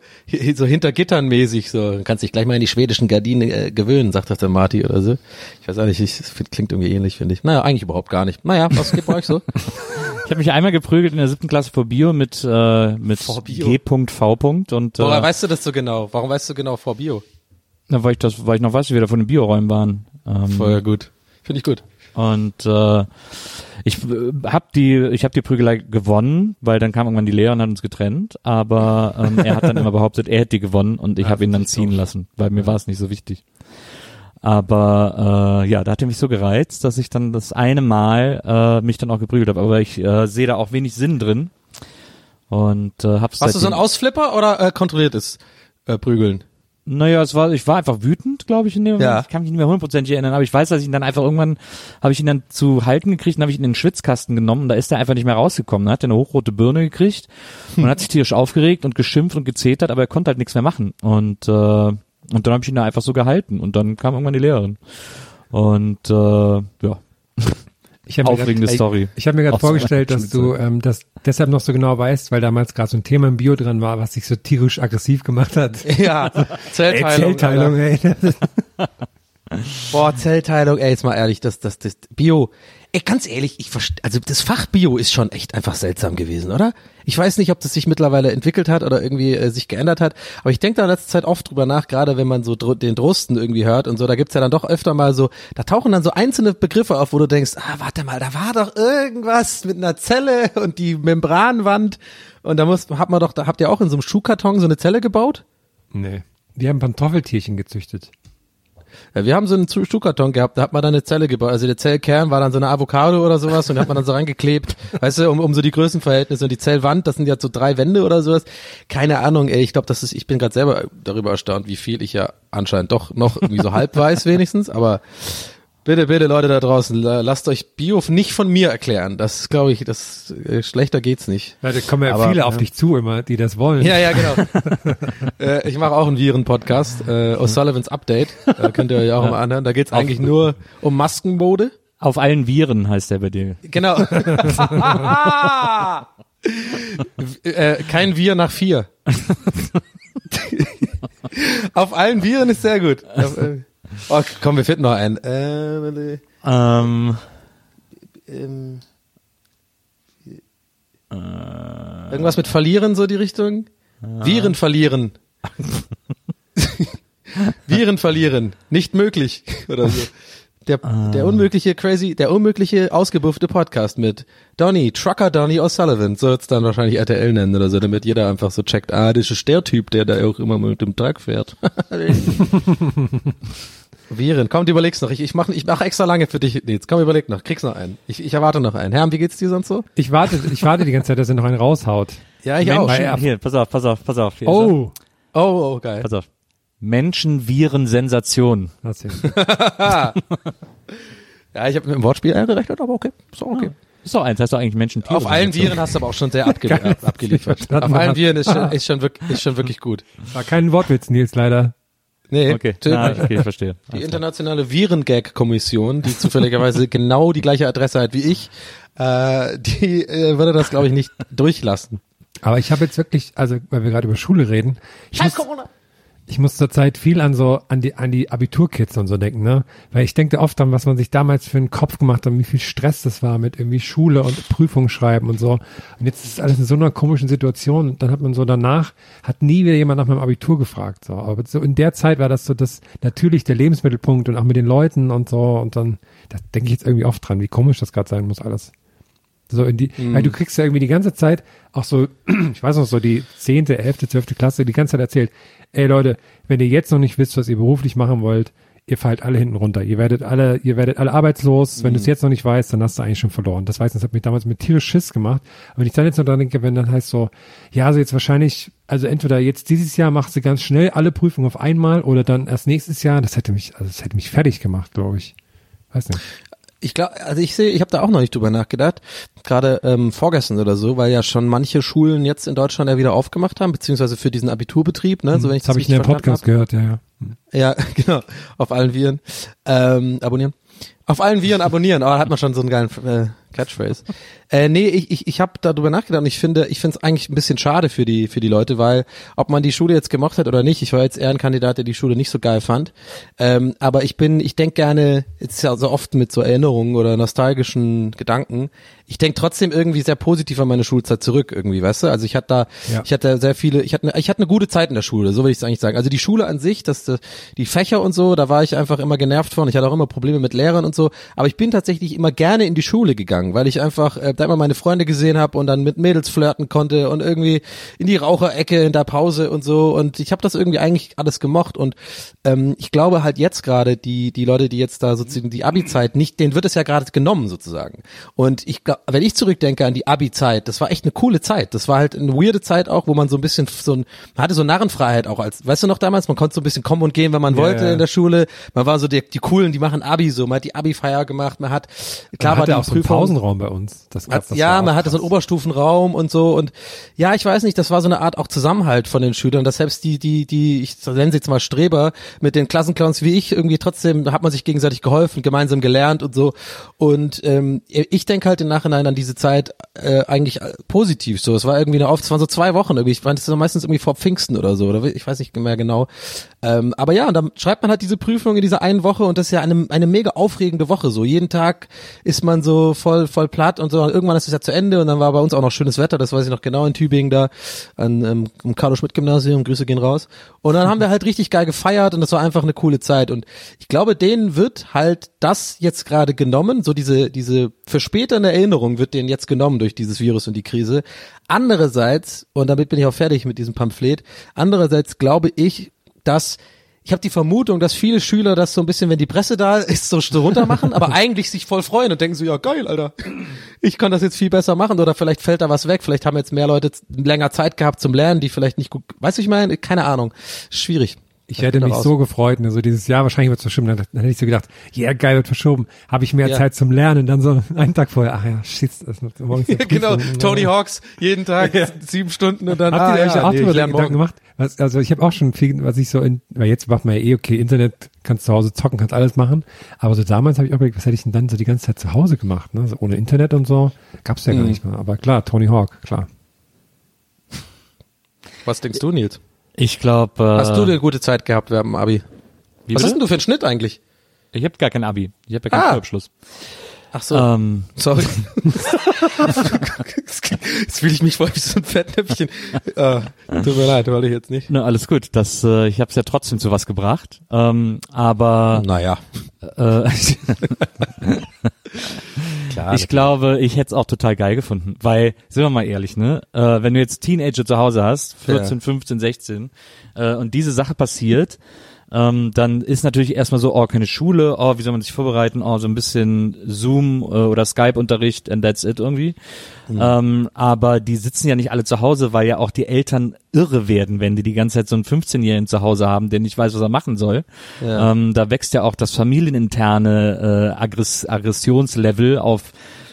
so hinter Gittern mäßig so, kannst dich gleich mal in die schwedischen Gardinen äh, gewöhnen, sagt das der Marty oder so. Ich weiß auch nicht, ich, das klingt irgendwie ähnlich, finde ich. Naja, eigentlich überhaupt gar nicht. Naja, was geht bei euch so? Ich habe mich einmal geprügelt in der siebten Klasse vor Bio mit, äh, mit? G.V. und äh, Woher weißt du das so genau? Warum weißt du genau vor Bio? na, weil ich das, weil ich noch weiß, wie wir da von den Bioräumen waren. Ähm, Voll gut. Finde ich gut. Und äh, ich äh, hab die, ich habe die Prügelei gewonnen, weil dann kam irgendwann die Lehrerin und hat uns getrennt. Aber ähm, er hat dann immer behauptet, er hätte die gewonnen und ich habe ihn dann ziehen lassen, weil mir war es nicht so wichtig. Aber äh, ja, da hat er mich so gereizt, dass ich dann das eine Mal äh, mich dann auch geprügelt habe. Aber ich äh, sehe da auch wenig Sinn drin. Und äh, hab's Warst du so ein seitdem- Ausflipper oder äh, kontrolliertes äh, Prügeln? Naja, es war, ich war einfach wütend, glaube ich, in dem Moment. Ja. Ich kann mich nicht mehr hundertprozentig erinnern, aber ich weiß, dass ich ihn dann einfach irgendwann, habe ich ihn dann zu halten gekriegt und habe ich ihn in den Schwitzkasten genommen und da ist er einfach nicht mehr rausgekommen. Da hat er eine hochrote Birne gekriegt und hat sich tierisch aufgeregt und geschimpft und gezetert, aber er konnte halt nichts mehr machen. Und, äh, und dann habe ich ihn da einfach so gehalten und dann kam irgendwann die Lehrerin. Und äh, ja, Ich Aufregende grad, Story. Ich habe mir gerade vorgestellt, dass du ähm, das deshalb noch so genau weißt, weil damals gerade so ein Thema im Bio dran war, was dich so tierisch aggressiv gemacht hat. Ja, Ey, Zellteilung. Zellteilung, Alter. ey. Boah, Zellteilung, ey, jetzt mal ehrlich, das, das, das Bio. Ey, ganz ehrlich, ich also das Fach Bio ist schon echt einfach seltsam gewesen, oder? Ich weiß nicht, ob das sich mittlerweile entwickelt hat oder irgendwie äh, sich geändert hat, aber ich denke da in letzter Zeit oft drüber nach, gerade wenn man so dr den Drosten irgendwie hört und so, da gibt's ja dann doch öfter mal so, da tauchen dann so einzelne Begriffe auf, wo du denkst, ah, warte mal, da war doch irgendwas mit einer Zelle und die Membranwand und da muss, hat man doch, da habt ihr auch in so einem Schuhkarton so eine Zelle gebaut? Nee. Die haben Pantoffeltierchen gezüchtet. Ja, wir haben so einen Schuhkarton gehabt, da hat man dann eine Zelle gebaut. Also der Zellkern war dann so eine Avocado oder sowas und da hat man dann so reingeklebt, weißt du, um, um so die Größenverhältnisse und die Zellwand, das sind ja so drei Wände oder sowas. Keine Ahnung, ey, ich glaube, das ist, ich bin gerade selber darüber erstaunt, wie viel ich ja anscheinend doch noch irgendwie so halb weiß wenigstens, aber bitte, bitte Leute da draußen, la- lasst euch Bio nicht von mir erklären. Das glaube ich, das äh, schlechter geht's nicht. Ja, da kommen ja Aber, viele auf ja. dich zu immer, die das wollen. Ja, ja, genau. äh, ich mache auch einen Viren-Podcast, äh, O'Sullivans Update. Da könnt ihr euch auch mal anhören. Da geht's eigentlich nur um Maskenmode. auf allen Viren heißt der bei dir. Genau. äh, kein Wir nach vier. Auf allen Viren ist sehr gut. Auf, äh, oh, komm, wir finden noch einen. Äh, Ähm, ähm, äh, Irgendwas mit verlieren, so die Richtung? Viren verlieren. Viren verlieren. Nicht möglich. Oder so. Der, der unmögliche crazy, der unmögliche ausgebuffte Podcast mit Donny, Trucker Donny O'Sullivan, so wird's dann wahrscheinlich RTL nennen oder so, damit jeder einfach so checkt, ah, das ist der Typ, der da auch immer mit dem Truck fährt. Viren, komm, du überlegst noch. Ich, ich mache ich mach extra lange für dich, Nils. Komm, überleg noch. Kriegst noch einen. Ich, ich erwarte noch einen. Herm, wie geht's dir sonst so? Ich warte, ich warte die ganze Zeit, dass er noch einen raushaut. Ja, ich Men- auch. Hier, hier, pass auf, pass auf, pass auf. Hier Oh, Oh, oh, geil. Pass auf. Menschen, Viren, Sensation. Ja, ich habe mit dem Wortspiel gerechnet, aber okay. Ist auch okay. Ist doch eins, heißt doch eigentlich Menschen, Tiere. Auf allen. Viren hast du aber auch schon sehr abge ab, abgeliefert. Auf allen Viren ist schon, ist schon, wirklich, ist schon wirklich gut. War kein Wortwitz, Nils, leider. Nee, Okay, Na, okay, ich verstehe. die internationale Virengag-Kommission, die zufälligerweise genau die gleiche Adresse hat wie ich, äh, die äh, würde das, glaube ich, nicht durchlassen. Aber ich habe jetzt wirklich, also weil wir gerade über Schule reden, ich muss, ich muss zurzeit viel an so an die an die Abiturkids und so denken, ne? Weil ich denke oft an, was man sich damals für einen Kopf gemacht hat, wie viel Stress das war mit irgendwie Schule und Prüfungen schreiben und so. Und jetzt ist alles in so einer komischen Situation. Und dann hat man so danach hat nie wieder jemand nach meinem Abitur gefragt. So, aber so in der Zeit war das so das natürlich der Lebensmittelpunkt und auch mit den Leuten und so. Und dann da denke ich jetzt irgendwie oft dran, wie komisch das gerade sein muss alles. So in die, weil du kriegst ja irgendwie die ganze Zeit auch so, ich weiß noch so die zehnte, elfte, zwölfte Klasse die ganze Zeit erzählt, ey Leute, wenn ihr jetzt noch nicht wisst, was ihr beruflich machen wollt, ihr fallt alle hinten runter. Ihr werdet alle, ihr werdet alle arbeitslos. Wenn du es jetzt noch nicht weißt, dann hast du eigentlich schon verloren. Das weiß ich, das hat mich damals mit tierisch Schiss gemacht. Aber wenn ich dann jetzt noch dran denke, wenn dann heißt so, ja, also jetzt wahrscheinlich, also entweder jetzt dieses Jahr machst du ganz schnell alle Prüfungen auf einmal oder dann erst nächstes Jahr, das hätte mich, also das hätte mich fertig gemacht, glaube ich. Weiß nicht. Ich glaube, also ich sehe, ich habe da auch noch nicht drüber nachgedacht, gerade ähm, vorgestern oder so, weil ja schon manche Schulen jetzt in Deutschland ja wieder aufgemacht haben, beziehungsweise für diesen Abiturbetrieb, ne, so wenn ich das habe ich in verstanden Podcast gehört, ja, ja. Ja, genau. Auf allen Viren. Ähm, abonnieren. Auf allen Viren abonnieren. Aber da hat man schon so einen geilen äh, Catchphrase. Äh, nee, ich, ich, ich habe darüber nachgedacht und ich finde, ich finde es eigentlich ein bisschen schade für die, für die Leute, weil ob man die Schule jetzt gemocht hat oder nicht, ich war jetzt eher ein Kandidat, der die Schule nicht so geil fand. Ähm, aber ich bin, ich denke gerne, jetzt ist ja so oft mit so Erinnerungen oder nostalgischen Gedanken, ich denke trotzdem irgendwie sehr positiv an meine Schulzeit zurück, irgendwie, weißt du? Also ich hatte da, Ja. ich hatte sehr viele, ich hatte, eine, ich hatte eine gute Zeit in der Schule, so will ich es eigentlich sagen. Also die Schule an sich, das, das, die Fächer und so, da war ich einfach immer genervt von. Ich hatte auch immer Probleme mit Lehrern und so. Aber ich bin tatsächlich immer gerne in die Schule gegangen, weil ich einfach äh, da immer meine Freunde gesehen habe und dann mit Mädels flirten konnte und irgendwie in die Raucherecke in der Pause und so. Und ich habe das irgendwie eigentlich alles gemocht. Und ähm, ich glaube halt jetzt gerade die die Leute, die jetzt da sozusagen die Abi-Zeit nicht, denen wird es ja gerade genommen sozusagen. Und ich glaube, wenn ich zurückdenke an die Abi-Zeit, das war echt eine coole Zeit. Das war halt eine weirde Zeit auch, wo man so ein bisschen so ein, man hatte so Narrenfreiheit auch als, weißt du noch damals, man konnte so ein bisschen kommen und gehen, wenn man Ja, wollte ja. in der Schule. Man war so die, die coolen, die machen Abi so, man hat die Abi-Feier gemacht, man hat, klar Man war hatte die auch so einen Prüfung. Pausenraum bei uns. Das gab, Hat, das ja, war man hatte so einen. Oberstufenraum und so. Und ja, ich weiß nicht, das war so eine Art auch Zusammenhalt von den Schülern, dass selbst die, die, die, ich nenne sie jetzt mal Streber, mit den Klassenclowns wie ich irgendwie trotzdem, da hat man sich gegenseitig geholfen, gemeinsam gelernt und so. Und ähm, ich denke halt im Nachhinein an diese Zeit äh, eigentlich positiv so, es war irgendwie eine oft, es waren so zwei Wochen irgendwie, ich meine, das ist meistens irgendwie vor Pfingsten oder so, oder? Ich weiß nicht mehr genau, ähm, aber ja, und dann schreibt man halt diese Prüfung in dieser einen Woche und das ist ja eine, eine mega aufregende Woche so. Jeden Tag ist man so voll, voll platt und so. Und irgendwann ist es ja zu Ende und dann war bei uns auch noch schönes Wetter, das weiß ich noch genau in Tübingen da an, ähm, im Carlo-Schmidt-Gymnasium, Grüße gehen raus. Und dann haben wir halt richtig geil gefeiert und das war einfach eine coole Zeit. Und ich glaube, denen wird halt das jetzt gerade genommen, so diese, diese für Erinnerung wird denen jetzt genommen durch dieses Virus und die Krise. Andererseits, und damit bin ich auch fertig mit diesem Pamphlet, andererseits glaube ich, dass ich habe die Vermutung, dass viele Schüler das so ein bisschen, wenn die Presse da ist, so, runter machen, aber eigentlich sich voll freuen und denken so, ja geil, Alter, ich kann das jetzt viel besser machen oder vielleicht fällt da was weg, vielleicht haben jetzt mehr Leute länger Zeit gehabt zum Lernen, die vielleicht nicht gut, weißt du, ich meine, keine Ahnung, schwierig. Ich hätte mich so gefreut, ne, so dieses Jahr wahrscheinlich wird es verschoben. Dann, dann hätte ich so gedacht, ja yeah, geil, wird verschoben. Habe ich mehr Ja. Zeit zum Lernen. Dann so einen Tag vorher, ach ja, shit, das ist morgens eine genau. Tony Hawks, jeden Tag sieben Stunden und dann, Habt ihr ah, euch ja, auch nee, Gedanken morgen. gemacht? Was, also ich habe auch schon viel, was ich so in, weil jetzt macht man ja eh okay, Internet kannst zu Hause zocken, kannst alles machen. Aber so damals habe ich auch überlegt, was hätte ich denn dann so die ganze Zeit zu Hause gemacht, ne? So ohne Internet und so. Gab's ja gar Mhm. nicht mehr. Aber klar, Tony Hawk, klar. Was denkst du, Nils? Ich glaube, äh, Hast du eine gute Zeit gehabt während dem Abi? Wie Was bitte? hast denn du für einen Schnitt eigentlich? ich habe gar kein Abi. Ich habe ja keinen Ah. Schulabschluss. Ach so, Ähm, sorry. jetzt fühle ich mich voll wie so ein Fettnäpfchen. Äh, tut mir leid, wollte ich jetzt nicht. ne, alles gut. Das, äh, ich habe es ja trotzdem zu was gebracht. Ähm, aber Naja. äh, Klar. ich glaube, ich hätte es auch total geil gefunden, weil, sind wir mal ehrlich, ne? Äh, wenn du jetzt Teenager zu Hause hast, 14, 15, 16, äh, und diese Sache passiert, ähm, dann ist natürlich erstmal so, oh, keine Schule, oh, wie soll man sich vorbereiten, oh, so ein bisschen Zoom äh, oder Skype-Unterricht and that's it irgendwie. Ähm, aber die sitzen ja nicht alle zu Hause, weil ja auch die Eltern irre werden, wenn die die ganze Zeit so einen 15-Jährigen zu Hause haben, der nicht weiß, was er machen soll. Ja. Ähm, da wächst ja auch das familieninterne äh, Aggress Aggressionslevel auf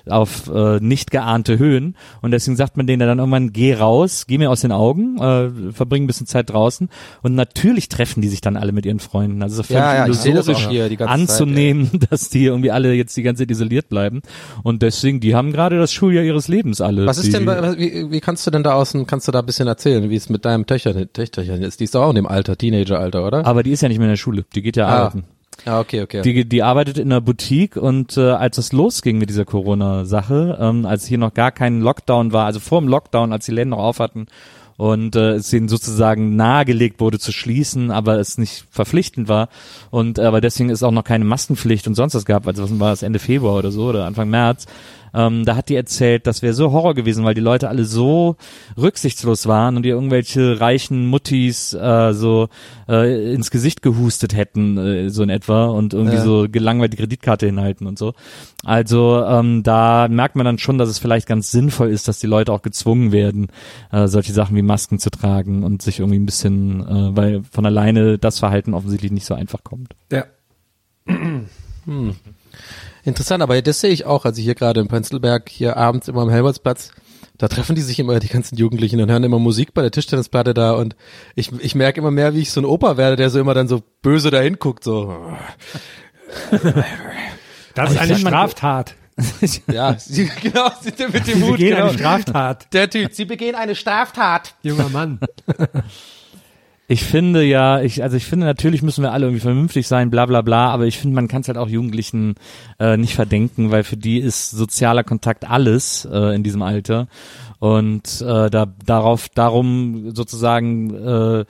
auf äh, nicht geahnte Höhen und deswegen sagt man denen dann irgendwann geh raus, geh mir aus den Augen, äh, verbring ein bisschen Zeit draußen und natürlich treffen die sich dann alle mit ihren Freunden. Also es ist Ja, ja, völlig das illusorisch auch hier die ganze anzunehmen, dass die irgendwie alle jetzt die ganze Zeit isoliert bleiben und deswegen die haben gerade das Schuljahr ihres Lebens alle. Was ist denn, bei- wie, wie kannst du denn da außen, kannst du da ein bisschen erzählen, wie es mit deinem Töchterchen, Töchterchen ist? Die ist doch auch in dem Alter, Teenager-Alter, oder? Aber die ist ja nicht mehr in der Schule, die geht ja Ah. arbeiten. Ah, okay, okay. Die, die arbeitet in einer Boutique und äh, als es losging mit dieser Corona-Sache, ähm, als hier noch gar kein Lockdown war, also vor dem Lockdown, als die Läden noch auf hatten und äh, es ihnen sozusagen nahegelegt wurde zu schließen, aber es nicht verpflichtend war und äh, aber deswegen ist auch noch keine Maskenpflicht und sonst was gab, also was war das Ende Februar oder so oder Anfang März. Ähm, da hat die erzählt, das wäre so Horror gewesen, weil die Leute alle so rücksichtslos waren und ihr irgendwelche reichen Muttis äh, so äh, ins Gesicht gehustet hätten, äh, so in etwa, und irgendwie Ja. so gelangweilt die Kreditkarte hinhalten und so. Also ähm, da merkt man dann schon, dass es vielleicht ganz sinnvoll ist, dass die Leute auch gezwungen werden, äh, solche Sachen wie Masken zu tragen und sich irgendwie ein bisschen, äh, weil von alleine das Verhalten offensichtlich nicht so einfach kommt. Ja. Interessant, aber das sehe ich auch, also hier gerade in Prenzlberg, hier abends immer am Helmholtzplatz, da treffen die sich immer, die ganzen Jugendlichen, und hören immer Musik bei der Tischtennisplatte da und ich, ich merke immer mehr, wie ich so ein Opa werde, der so immer dann so böse dahin guckt, so. Das ist eine Straftat. Ja, sie, genau, sie, mit dem Sie Hut, begehen genau. eine Straftat, Der Typ, sie begehen eine Straftat. junger Mann. Ich finde ja, ich, also ich finde natürlich müssen wir alle irgendwie vernünftig sein, bla bla bla, aber ich finde, man kann es halt auch Jugendlichen äh, nicht verdenken, weil für die ist sozialer Kontakt alles äh, in diesem Alter. Und äh, da darauf, darum sozusagen äh,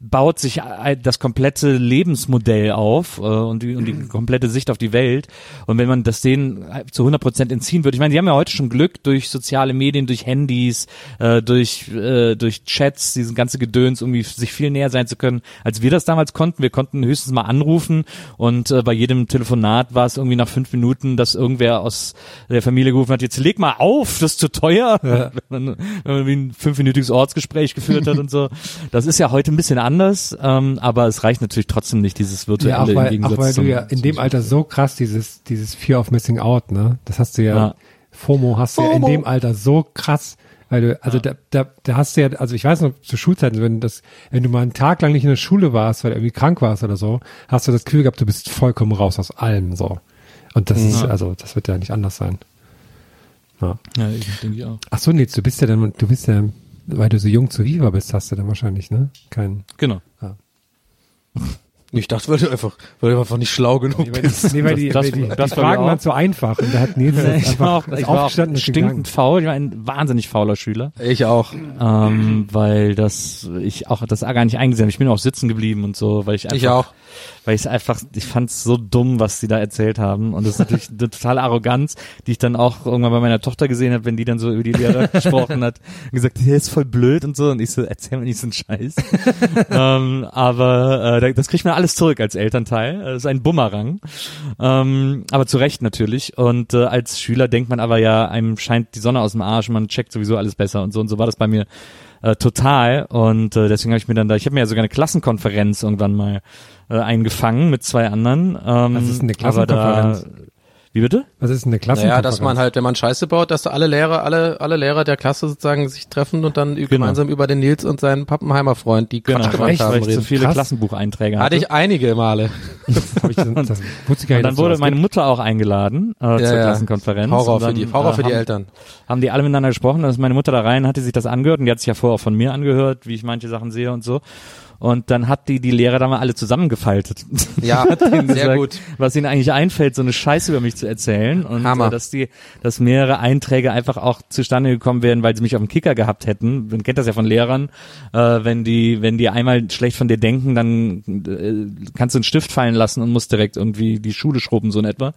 baut sich das komplette Lebensmodell auf äh, und, die, und die komplette Sicht auf die Welt. Und wenn man das denen zu 100 Prozent entziehen würde, ich meine, die haben ja heute schon Glück durch soziale Medien, durch Handys, äh, durch äh, durch Chats, diesen ganze Gedöns, irgendwie sich viel näher sein zu können, als wir das damals konnten. Wir konnten höchstens mal anrufen und äh, bei jedem Telefonat war es irgendwie nach fünf Minuten, dass irgendwer aus der Familie gerufen hat, jetzt leg mal auf, das ist zu teuer. Man, wenn man wie ein fünfminütiges Ortsgespräch geführt hat und so. Das ist ja heute ein bisschen anders, ähm, aber es reicht natürlich trotzdem nicht, dieses virtuelle Ja, auch im weil, Gegensatz auch weil du zum, ja in dem Alter so krass dieses, dieses Fear of Missing Out, ne? Das hast du ja, Ja. FOMO hast du ja in FOMO. dem Alter so krass, weil du, also da, da, da hast du ja, also ich weiß noch, zu Schulzeiten, wenn das, wenn du mal einen Tag lang nicht in der Schule warst, weil du irgendwie krank warst oder so, hast du das Gefühl gehabt, du bist vollkommen raus aus allem, so. Und das ist, also, das wird ja nicht anders sein. Ja. Ja, ich denke ich auch. Ach so, Nils, du bist ja dann, du bist ja, weil du so jung zu Viva bist, hast du dann wahrscheinlich, ne? Kein, Genau. Ich dachte, weil du einfach, weil du einfach nicht schlau genug bist. nee, weil die, das- weil die, das die Fragen waren zu einfach und da hat Nils das Ich war auch, ich war auch gegangen. stinkend faul. Ich war ein wahnsinnig fauler Schüler, Ich auch. ähm, weil das ich auch das gar nicht eingesehen habe. Ich bin auch sitzen geblieben und so, weil ich einfach, Ich auch. Weil ich es einfach, ich fand es so dumm, was sie da erzählt haben und das ist natürlich eine totale Arroganz, die ich dann auch irgendwann bei meiner Tochter gesehen habe, wenn die dann so über die Lehrer gesprochen hat und gesagt, der ist voll blöd und so und ich so, erzähl mir nicht so einen Scheiß. ähm, aber äh, das kriegt man alles zurück als Elternteil. Das ist ein Bumerang. Ähm, aber zu Recht natürlich. Und äh, als Schüler denkt man aber ja, einem scheint die Sonne aus dem Arsch, man checkt sowieso alles besser und so und so war das bei mir äh, total. Und äh, deswegen habe ich mir dann da, ich habe mir ja sogar eine Klassenkonferenz irgendwann mal äh, eingefangen mit zwei anderen. Ähm, Was ist eine Klassenkonferenz? Da, wie bitte? Was ist denn eine Klasse? Naja, dass man halt, wenn man Scheiße baut, dass da alle Lehrer, alle, alle Lehrer der Klasse sozusagen sich treffen und dann gemeinsam über den Nils und seinen Pappenheimer Freund, die Quatsch gemacht Genau, ich, haben, ich so reden. viele Krass. Klassenbucheinträge Hatte ich einige Male. Ich, Und dann wurde meine gibt. Mutter auch eingeladen äh, zur Klassenkonferenz. Horror dann, für die, Horror äh, für die haben, Eltern. haben die alle miteinander gesprochen, dann ist meine Mutter da rein, hatte sich das angehört und die hat sich ja vorher auch von mir angehört, wie ich manche Sachen sehe und so. Und dann hat die die Lehrer da mal alle zusammengefaltet. Ja, sehr gesagt, gut. Was ihnen eigentlich einfällt, so eine Scheiße über mich zu erzählen. Und Hammer. Äh, dass die, dass mehrere Einträge einfach auch zustande gekommen wären, weil sie mich auf dem Kicker gehabt hätten. Man kennt das ja von Lehrern. Äh, wenn die, wenn die einmal schlecht von dir denken, dann äh, kannst du einen Stift fallen lassen und musst direkt irgendwie die Schule schrubben, so in etwa.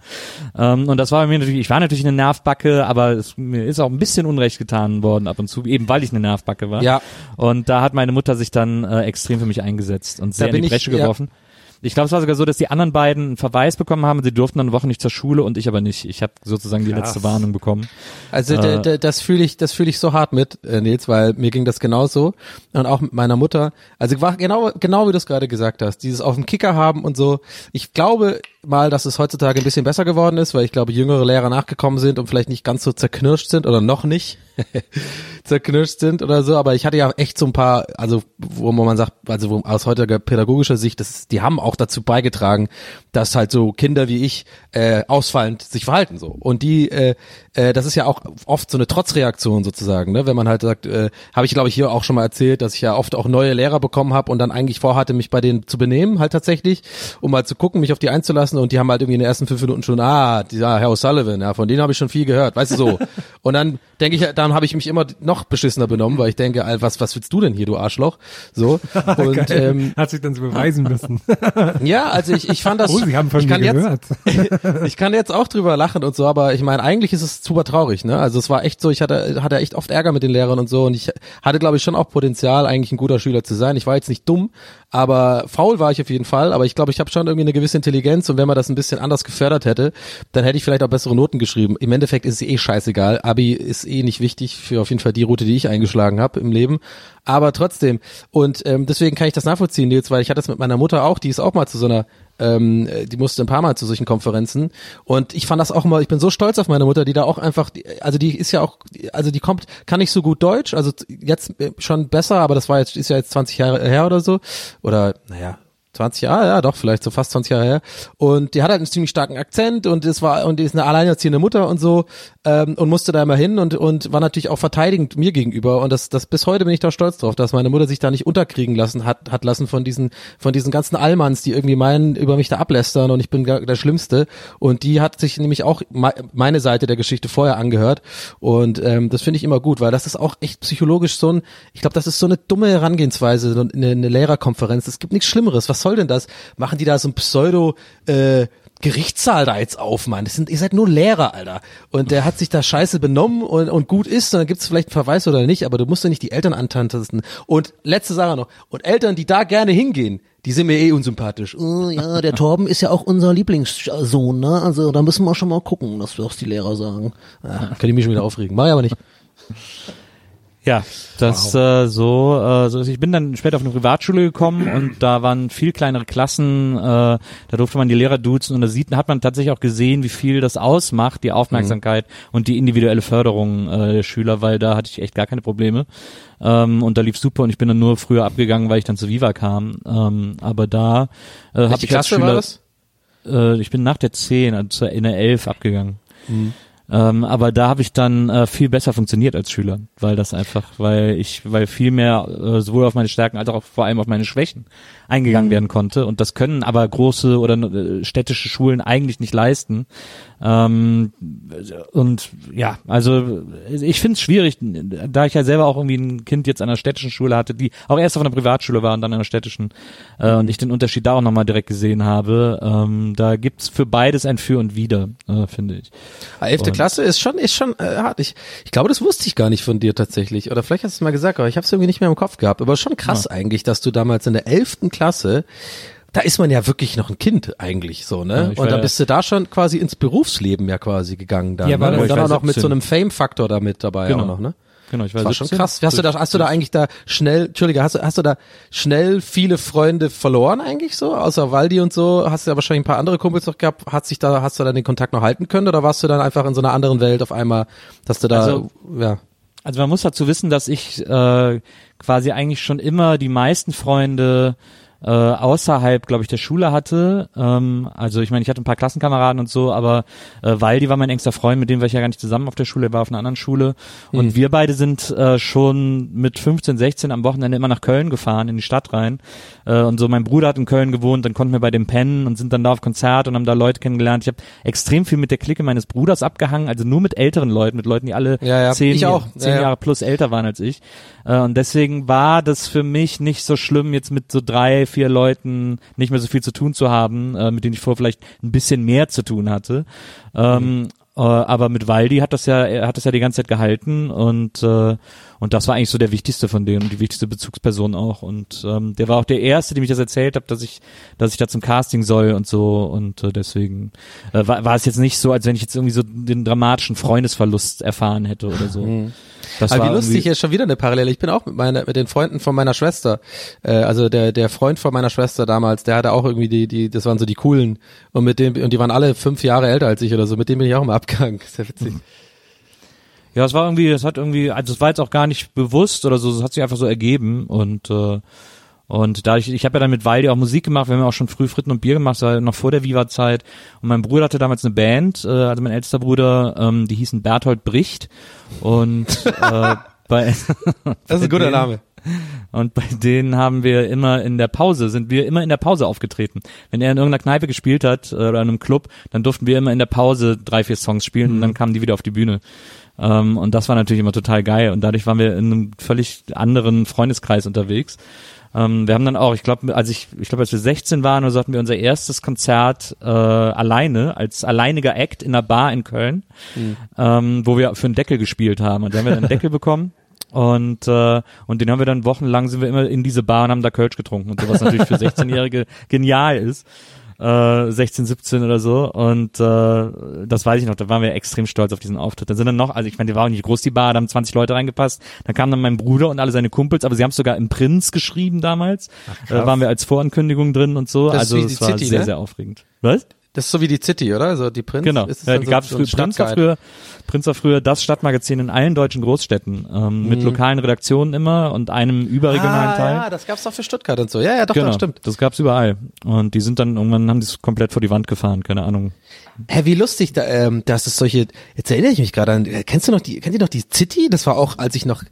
Ähm, und das war bei mir natürlich, ich war natürlich eine Nervbacke, aber es, mir ist auch ein bisschen Unrecht getan worden ab und zu, eben weil ich eine Nervbacke war. Ja. Und da hat meine Mutter sich dann äh, extrem für mich eingesetzt und sehr in die ich- Bresche ja. geworfen. Ich glaube, es war sogar so, dass die anderen beiden einen Verweis bekommen haben. Sie durften dann eine Woche nicht zur Schule und ich aber nicht. Ich habe sozusagen die letzte Warnung bekommen. Also Äh. das fühle ich, das fühle ich so hart mit, äh, Nils, weil mir ging das genauso und auch mit meiner Mutter. Also war genau, genau wie du es gerade gesagt hast, dieses auf dem Kicker haben und so. Ich glaube mal, dass es heutzutage ein bisschen besser geworden ist, weil ich glaube, jüngere Lehrer nachgekommen sind und vielleicht nicht ganz so zerknirscht sind oder noch nicht zerknirscht sind oder so. Aber ich hatte ja echt so ein paar, also wo man sagt, also wo, aus heutiger pädagogischer Sicht, das, die haben auch dazu beigetragen, dass halt so Kinder wie ich äh, ausfallend sich verhalten so. Und die, äh, äh, das ist ja auch oft so eine Trotzreaktion sozusagen, ne? wenn man halt sagt, äh, habe ich glaube ich hier auch schon mal erzählt, dass ich ja oft auch neue Lehrer bekommen habe und dann eigentlich vorhatte, mich bei denen zu benehmen, halt tatsächlich, um mal zu gucken, mich auf die einzulassen und die haben halt irgendwie in den ersten fünf Minuten schon, ah, dieser Herr O'Sullivan, ja, von denen habe ich schon viel gehört, weißt du so. Und dann denke ich, dann habe ich mich immer noch beschissener benommen, weil ich denke, was, was willst du denn hier, du Arschloch? So. Und ähm, Hat sich dann so beweisen müssen. ja, also ich, ich fand das. oh, Sie haben von ich mir kann jetzt, gehört. ich kann jetzt auch drüber lachen und so, aber ich meine, eigentlich ist es super traurig, ne? Also es war echt so, ich hatte, hatte echt oft Ärger mit den Lehrern und so und ich hatte, glaube ich, schon auch Potenzial, eigentlich ein guter Schüler zu sein. Ich war jetzt nicht dumm, aber faul war ich auf jeden Fall, aber ich glaube, ich habe schon irgendwie eine gewisse Intelligenz und wenn man das ein bisschen anders gefördert hätte, dann hätte ich vielleicht auch bessere Noten geschrieben. Im Endeffekt ist es eh scheißegal. Abi ist eh nicht wichtig für auf jeden Fall die Route, die ich eingeschlagen habe im Leben. Aber trotzdem. Und ähm, deswegen kann ich das nachvollziehen, Nils, weil ich hatte das mit meiner Mutter auch, die ist auch mal zu so einer ähm, äh, die musste ein paar Mal zu solchen Konferenzen. Und ich fand das auch immer, ich bin so stolz auf meine Mutter, die da auch einfach, also die ist ja auch, also die kommt, kann nicht so gut Deutsch, also jetzt äh, schon besser, aber das war jetzt, ist ja jetzt 20 Jahre her oder so, oder naja, 20 Jahre, ja doch, vielleicht so fast 20 Jahre her. Und die hat halt einen ziemlich starken Akzent und es war und die ist eine alleinerziehende Mutter und so ähm, und musste da immer hin und und war natürlich auch verteidigend mir gegenüber und das das bis heute bin ich da stolz drauf, dass meine Mutter sich da nicht unterkriegen lassen hat hat lassen von diesen von diesen ganzen Allmanns, die irgendwie meinen über mich da ablästern und ich bin der Schlimmste und die hat sich nämlich auch me- meine Seite der Geschichte vorher angehört und ähm, das finde ich immer gut, weil das ist auch echt psychologisch so ein, ich glaube, das ist so eine dumme Herangehensweise, eine, eine Lehrerkonferenz. Es gibt nichts Schlimmeres. Was soll denn das? Machen die da so ein Pseudo äh, Gerichtssaal da jetzt auf, Mann. Das sind, ihr seid nur Lehrer, Alter. Und der hat sich da scheiße benommen und, und gut ist, und dann gibt's vielleicht einen Verweis oder nicht, aber du musst ja nicht die Eltern antantasten. Und letzte Sache noch. Und Eltern, die da gerne hingehen, die sind mir eh unsympathisch. Oh, ja, der Torben ist ja auch unser Lieblingssohn, ne? Also da müssen wir schon mal gucken, dass wir auch die Lehrer sagen. Ah, kann ich mich schon wieder aufregen. Mach ich aber nicht. Ja, das äh, so, äh, so. Ich bin dann später auf eine Privatschule gekommen und da waren viel kleinere Klassen. Äh, da durfte man die Lehrer duzen und da sieht, hat man tatsächlich auch gesehen, wie viel das ausmacht, die Aufmerksamkeit und die individuelle Förderung äh, der Schüler, weil da hatte ich echt gar keine Probleme. Ähm, und da lief super und ich bin dann nur früher abgegangen, weil ich dann zu Viva kam. Ähm, aber da äh, habe ich als Klasse Schüler, war das? äh, ich bin nach der 10, also zur- in der 11 abgegangen. Ähm, aber da habe ich dann äh, viel besser funktioniert als Schüler, weil das einfach, weil ich, weil viel mehr äh, sowohl auf meine Stärken als auch vor allem auf meine Schwächen eingegangen werden konnte. Und das können aber große oder äh, städtische Schulen eigentlich nicht leisten. Ähm, und ja, also ich finde es schwierig, da ich ja selber auch irgendwie ein Kind jetzt an einer städtischen Schule hatte, die auch erst auf einer Privatschule war und dann an einer städtischen äh, und ich den Unterschied da auch nochmal direkt gesehen habe. Ähm, da gibt's für beides ein Für und Wider, äh, finde ich. Ah, Elfte Klasse ist schon, ist schon äh, hart. Ich, ich glaube, das wusste ich gar nicht von dir tatsächlich. Oder vielleicht hast du es mal gesagt, aber ich habe es irgendwie nicht mehr im Kopf gehabt. Aber schon krass eigentlich, dass du damals in der elften Klasse, da ist man ja wirklich noch ein Kind eigentlich so, Ja, ne? ich Und war da ja- bist du da schon quasi ins Berufsleben ja quasi gegangen dann. Ja, war ne? Und dann auch noch mit so 17. einem Fame-Faktor da mit dabei Genau. auch noch, ne? Genau, ich war, Das war schon 17. krass. Hast du da, hast du da eigentlich da schnell, Entschuldige, hast du, hast du da schnell viele Freunde verloren eigentlich so? Außer Waldi und so, hast du ja wahrscheinlich ein paar andere Kumpels noch gehabt. Hat sich da, hast du dann den Kontakt noch halten können oder warst du dann einfach in so einer anderen Welt auf einmal, dass du da, Also- ja. Also man muss dazu wissen, dass ich äh, quasi eigentlich schon immer die meisten Freunde äh, außerhalb, glaube ich, der Schule hatte. Ähm, also ich meine, ich hatte ein paar Klassenkameraden und so, aber äh, Waldi war mein engster Freund, mit dem war ich ja gar nicht zusammen auf der Schule, er war auf einer anderen Schule. Und wir beide sind äh, schon mit 15, 16 am Wochenende immer nach Köln gefahren, in die Stadt rein. Äh, und so mein Bruder hat in Köln gewohnt, dann konnten wir bei dem pennen und sind dann da auf Konzert und haben da Leute kennengelernt. Ich habe extrem viel mit der Clique meines Bruders abgehangen, also nur mit älteren Leuten, mit Leuten, die alle Ja, ja, zehn, zehn Ja, ja. Jahre plus älter waren als ich. Äh, und deswegen war das für mich nicht so schlimm, jetzt mit so drei, vier Leuten nicht mehr so viel zu tun zu haben, äh, mit denen ich vorher vielleicht ein bisschen mehr zu tun hatte. Ähm, äh, aber mit Waldi hat das ja, er hat das ja die ganze Zeit gehalten und äh, und das war eigentlich so der wichtigste von denen, die wichtigste Bezugsperson auch. Und ähm, der war auch der erste, dem ich das erzählt habe, dass ich, dass ich da zum Casting soll und so. Und äh, deswegen äh, war, war es jetzt nicht so, als wenn ich jetzt irgendwie so den dramatischen Freundesverlust erfahren hätte oder so. Das Aber war wie lustig, ist schon wieder eine Parallele. Ich bin auch mit meiner, mit den Freunden von meiner Schwester, äh, also der der Freund von meiner Schwester damals, der hatte auch irgendwie die die, das waren so die coolen und mit dem und die waren alle fünf Jahre älter als ich oder so. Mit dem bin ich auch immer abgegangen. Ja witzig. Ja, es war irgendwie, es hat irgendwie, also es war jetzt auch gar nicht bewusst oder so, es hat sich einfach so ergeben und äh, und dadurch, ich habe ja dann mit Waldi auch Musik gemacht, wir haben ja auch schon früh Fritten und Bier gemacht, noch vor der Viva-Zeit. Und mein Bruder hatte damals eine Band, äh, also mein ältester Bruder, ähm, die hießen Berthold Bricht. Und äh, bei Das ist ein guter Name. und bei denen haben wir immer in der Pause, sind wir immer in der Pause aufgetreten. Wenn er in irgendeiner Kneipe gespielt hat äh, oder in einem Club, dann durften wir immer in der Pause drei, vier Songs spielen und dann kamen die wieder auf die Bühne. Ähm, und das war natürlich immer total geil. Und dadurch waren wir in einem völlig anderen Freundeskreis unterwegs. Ähm, wir haben dann auch, ich glaube, als ich, ich glaube, als wir 16 waren, oder so hatten wir unser erstes Konzert äh, alleine, als alleiniger Act in einer Bar in Köln, ähm, wo wir für einen Deckel gespielt haben. Und da haben wir dann einen Deckel bekommen. Und, äh, und den haben wir dann wochenlang sind wir immer in diese Bar und haben da Kölsch getrunken und so, was natürlich für 16-Jährige genial ist. Äh, 16, 17 oder so. Und äh, das weiß ich noch, da waren wir extrem stolz auf diesen Auftritt. Dann sind dann noch, also ich meine, die war auch nicht groß, die Bar, da haben 20 Leute reingepasst. Da kam dann mein Bruder und alle seine Kumpels, aber sie haben es sogar im Prinz geschrieben damals. äh, waren wir als Vorankündigung drin und so. Das also es war City, sehr, ne? sehr aufregend. Was? Das ist so wie die City, oder? Also die Prinz. Genau. Ist Ja, die so- gab's so früher, Prinz war früher, Prinz war früher das Stadtmagazin in allen deutschen Großstädten, ähm, Mhm. mit lokalen Redaktionen immer und einem überregionalen ah, Teil. Ja, das gab's doch für Stuttgart und so. Ja, ja, doch, genau, doch, stimmt. das gab's überall. Und die sind dann irgendwann haben die es komplett vor die Wand gefahren, keine Ahnung. Hä, wie lustig, da, ähm, dass es solche, jetzt erinnere ich mich gerade an, äh, kennst du noch die, kennt ihr noch die City? Das war auch, als ich noch,